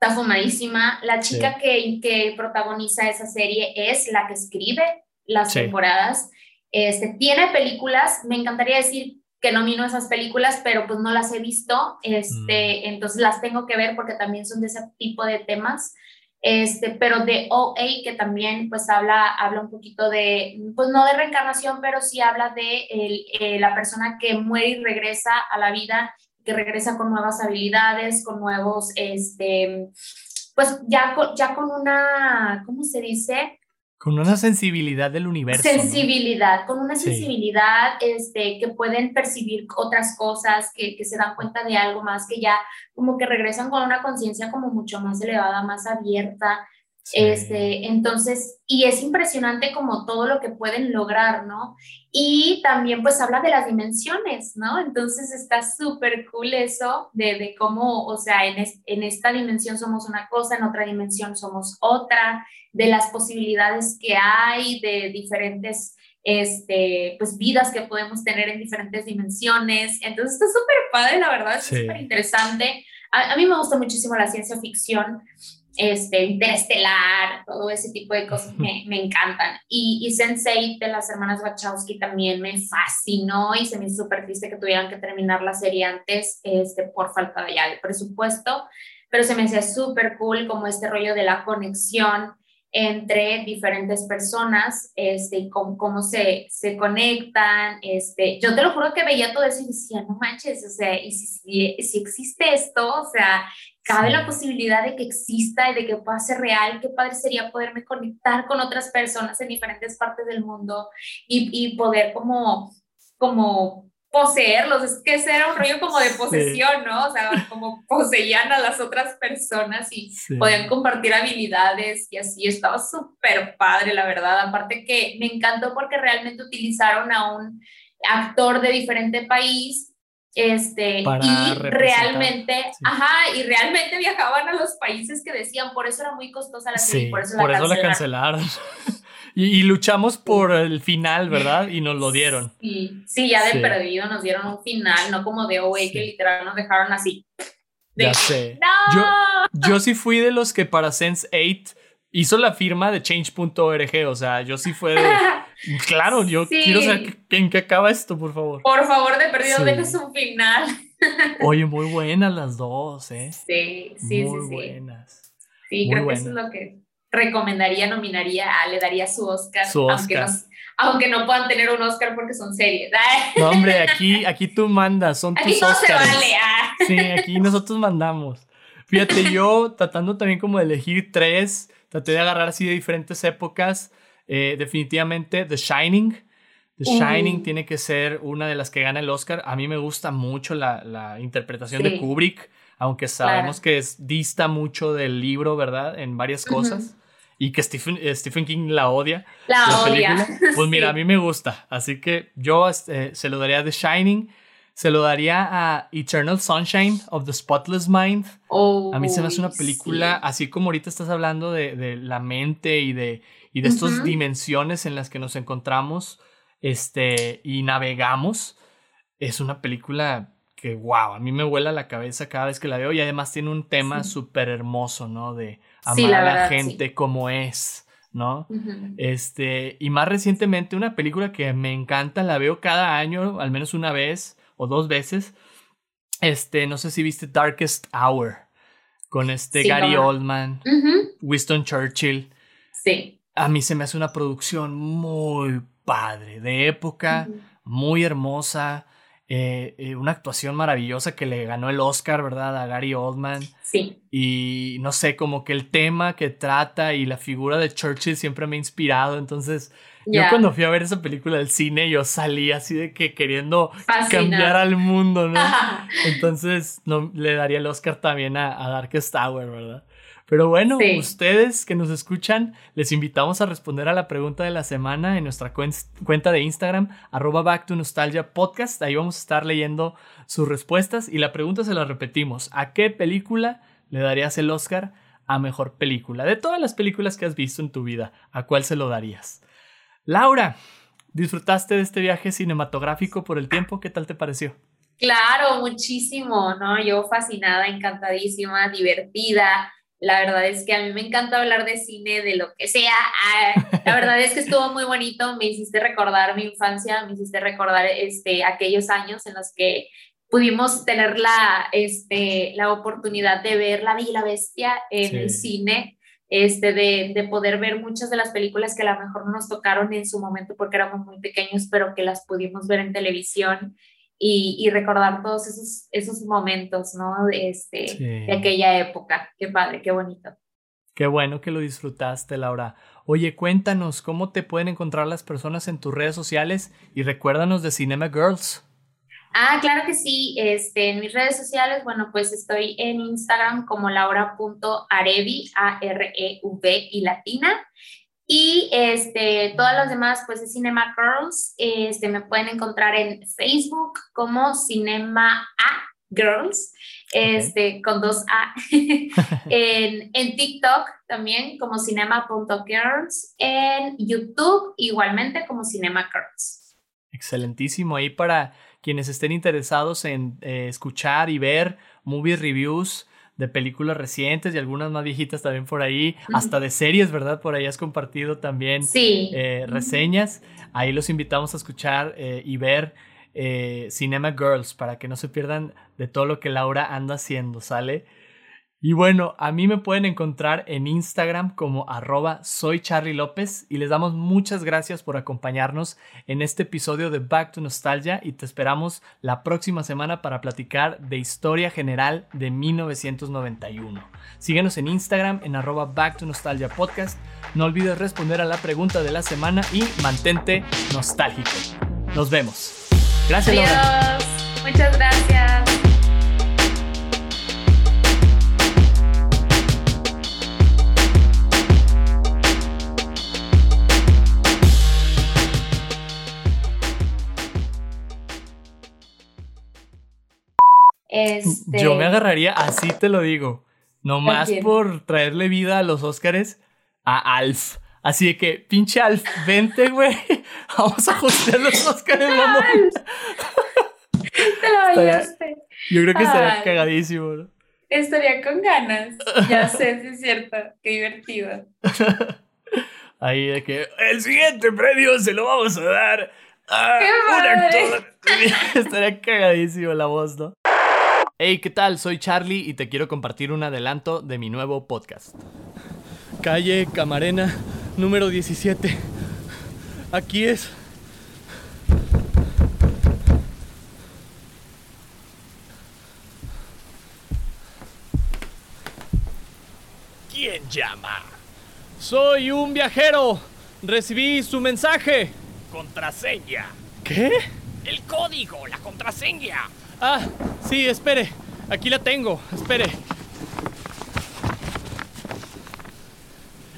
Está fumadísima. La chica que, que protagoniza esa serie es la que escribe las temporadas. Este, tiene películas, me encantaría decir que nomino esas películas, pero pues no las he visto, este, mm. entonces las tengo que ver porque también son de ese tipo de temas. Este, pero de OA, que también pues habla, habla un poquito de, pues no de reencarnación, pero sí habla de el, eh, la persona que muere y regresa a la vida, que regresa con nuevas habilidades, con nuevos, este, pues ya, ya con una, ¿cómo se dice? Con una sensibilidad del universo. Sensibilidad, con una sensibilidad este, que pueden percibir otras cosas, que, que, se dan cuenta de algo más, que ya como que regresan con una conciencia como mucho más elevada, más abierta. Este, entonces, y es impresionante como todo lo que pueden lograr, ¿no? Y también pues habla de las dimensiones, ¿no? Entonces está súper cool eso de, de, cómo, o sea, en, en esta dimensión somos una cosa, en otra dimensión somos otra, de las posibilidades que hay, de diferentes este, pues vidas que podemos tener en diferentes dimensiones. Entonces está súper padre, la verdad, es súper interesante. A, a, mí me gusta muchísimo la ciencia ficción este, interestelar, todo ese tipo de cosas me, me encantan. Y, y Sense8 de las hermanas Wachowski también me fascinó y se me hizo súper triste que tuvieran que terminar la serie antes este, por falta de ya de presupuesto, pero se me hacía súper cool como este rollo de la conexión entre diferentes personas, este, cómo, cómo se, se, conectan, este, yo te lo juro que veía todo eso y decía, no manches, o sea, y si, si, si existe esto, o sea, cabe la posibilidad de que exista y de que pueda ser real, qué padre sería poderme conectar con otras personas en diferentes partes del mundo y, y poder como, como poseerlos, es que ese era un rollo como de posesión, ¿no? O sea, como poseían a las otras personas y podían compartir habilidades y así, estaba súper padre, la verdad, aparte que me encantó porque realmente utilizaron a un actor de diferente país este, y realmente, ajá, y realmente viajaban a los países que decían, por eso era muy costosa la serie, por eso la por la cancelaron. Y, luchamos por el final, ¿verdad? Y nos lo dieron. Sí, sí ya de perdido nos dieron un final, no como de OA que literal nos dejaron así. ya sé. Yo, yo sí fui de los que para Sense 8 hizo la firma de change.org, o sea, yo sí fue de... Claro, yo quiero saber en qué acaba esto, por favor. Por favor, de perdido, sí. un final. Oye, muy buenas las dos, ¿eh? Sí, sí, muy sí. Muy buenas. Sí, creo que eso es lo que recomendaría, nominaría, le daría su Oscar, su Oscar. Aunque, no, puedan tener un Oscar porque son series. No, hombre, aquí, aquí tú mandas, son aquí tus no se vale. Ah. Sí, aquí nosotros mandamos. Fíjate, yo tratando también como de elegir tres, traté de agarrar así de diferentes épocas. Eh, definitivamente The Shining. The Shining tiene que ser una de las que gana el Oscar. A mí me gusta mucho la, la interpretación de Kubrick, aunque sabemos que es, dista mucho del libro, ¿verdad? En varias cosas. Y que Stephen, eh, Stephen, King la odia. La, odia. Pues mira, a mí me gusta. Así que yo este, se lo daría a The Shining. Se lo daría a Eternal Sunshine of the Spotless Mind. a mí se me hace una película, así como ahorita estás hablando de, de la mente y de, y de estas dimensiones en las que nos encontramos este, y navegamos. Es una película que, wow, a mí me vuela la cabeza cada vez que la veo y además tiene un tema súper hermoso, ¿no? De amar a la gente como es, ¿no? Este, y más recientemente una película que me encanta, la veo cada año, al menos una vez o dos veces. Este, no sé si viste Darkest Hour con este Gary Oldman, Winston Churchill. Sí a mí se me hace una producción muy padre, de época, muy hermosa, eh, eh, una actuación maravillosa que le ganó el Oscar, ¿verdad? A Gary Oldman. Sí. Y no sé, como que el tema que trata y la figura de Churchill siempre me ha inspirado, entonces... Yo cuando fui a ver esa película del cine, yo salí así de que queriendo cambiar al mundo, ¿no? Entonces no, le daría el Oscar también a, a Darkest Tower, ¿verdad? Pero bueno, ustedes que nos escuchan, les invitamos a responder a la pregunta de la semana en nuestra cuenta de Instagram, arroba back to nostalgia podcast. Ahí vamos a estar leyendo sus respuestas y la pregunta se la repetimos. ¿A qué película le darías el Oscar a mejor película? De todas las películas que has visto en tu vida, ¿a cuál se lo darías? Laura, ¿disfrutaste de este viaje cinematográfico por el tiempo? ¿Qué tal te pareció? Claro, muchísimo, ¿no? Yo fascinada, encantadísima, divertida la verdad es que a mí me encanta hablar de cine, de lo que sea. La verdad es que estuvo muy bonito. Me hiciste recordar mi infancia, me hiciste recordar este, aquellos años en los que pudimos tener la, este, la oportunidad de ver La Bella y la Bestia en el cine, este, de, de, poder ver muchas de las películas que a lo mejor nos tocaron en su momento porque éramos muy pequeños, pero que las pudimos ver en televisión y, recordar todos esos, esos momentos, ¿no? De, este, de aquella época. Qué padre, qué bonito. Qué bueno que lo disfrutaste, Laura. Oye, cuéntanos cómo te pueden encontrar las personas en tus redes sociales y recuérdanos de Cinema Girls. Ah, claro que sí. Este, en mis redes sociales, bueno, pues estoy en Instagram como laura.arevi, A-R-E-V y latina. Y este, todas las demás, pues es Cinema Girls. Este, me pueden encontrar en Facebook como Cinema A Girls, este, con dos A. en, en, TikTok también como cinema.girls. En YouTube igualmente como Cinema Girls. Excelentísimo. Ahí para quienes estén interesados en eh, escuchar y ver movie reviews de películas recientes y algunas más viejitas también por ahí, hasta de series, ¿verdad? Por ahí has compartido también eh, reseñas. Ahí los invitamos a escuchar eh, y ver eh, Cinema Girls para que no se pierdan de todo lo que Laura anda haciendo, ¿sale? Y bueno, a mí me pueden encontrar en Instagram como arroba soy Charlie López y les damos muchas gracias por acompañarnos en este episodio de Back to Nostalgia y te esperamos la próxima semana para platicar de historia general de 1991. Síguenos en Instagram en arroba Back to Nostalgia Podcast. No olvides responder a la pregunta de la semana y mantente nostálgico. Nos vemos. Gracias, Adiós. Muchas gracias. Este... Yo me agarraría, así te lo digo, nomás por traerle vida a los Óscares a Alf. Así de que, pinche Alf, vente, güey. Vamos a hostear los Óscares, vamos. Te lo Yo creo que estaría cagadísimo, ¿no? Estaría con ganas. Ya sé, sí es cierto. Qué divertido. Ahí de que el siguiente premio se lo vamos a dar a un actor. estaría cagadísimo la voz, ¿no? Hey, ¿qué tal? Soy Charlie y te quiero compartir un adelanto de mi nuevo podcast. Calle Camarena, número 17. Aquí es. ¿Quién llama? Soy un viajero. Recibí su mensaje. Contraseña. ¿Qué? El código, la contraseña. Ah, sí, espere. Aquí la tengo. Espere.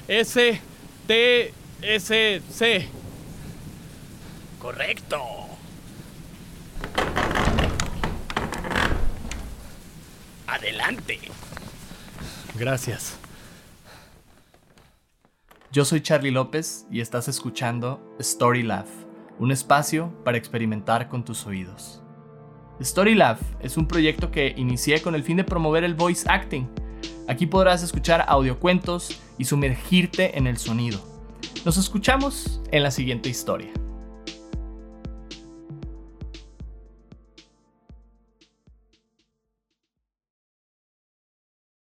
S T S C. Correcto. Adelante. Gracias. Yo soy Charlie López y estás escuchando Story Love, un espacio para experimentar con tus oídos. StoryLab es un proyecto que inicié con el fin de promover el voice acting. Aquí podrás escuchar audiocuentos y sumergirte en el sonido. Nos escuchamos en la siguiente historia.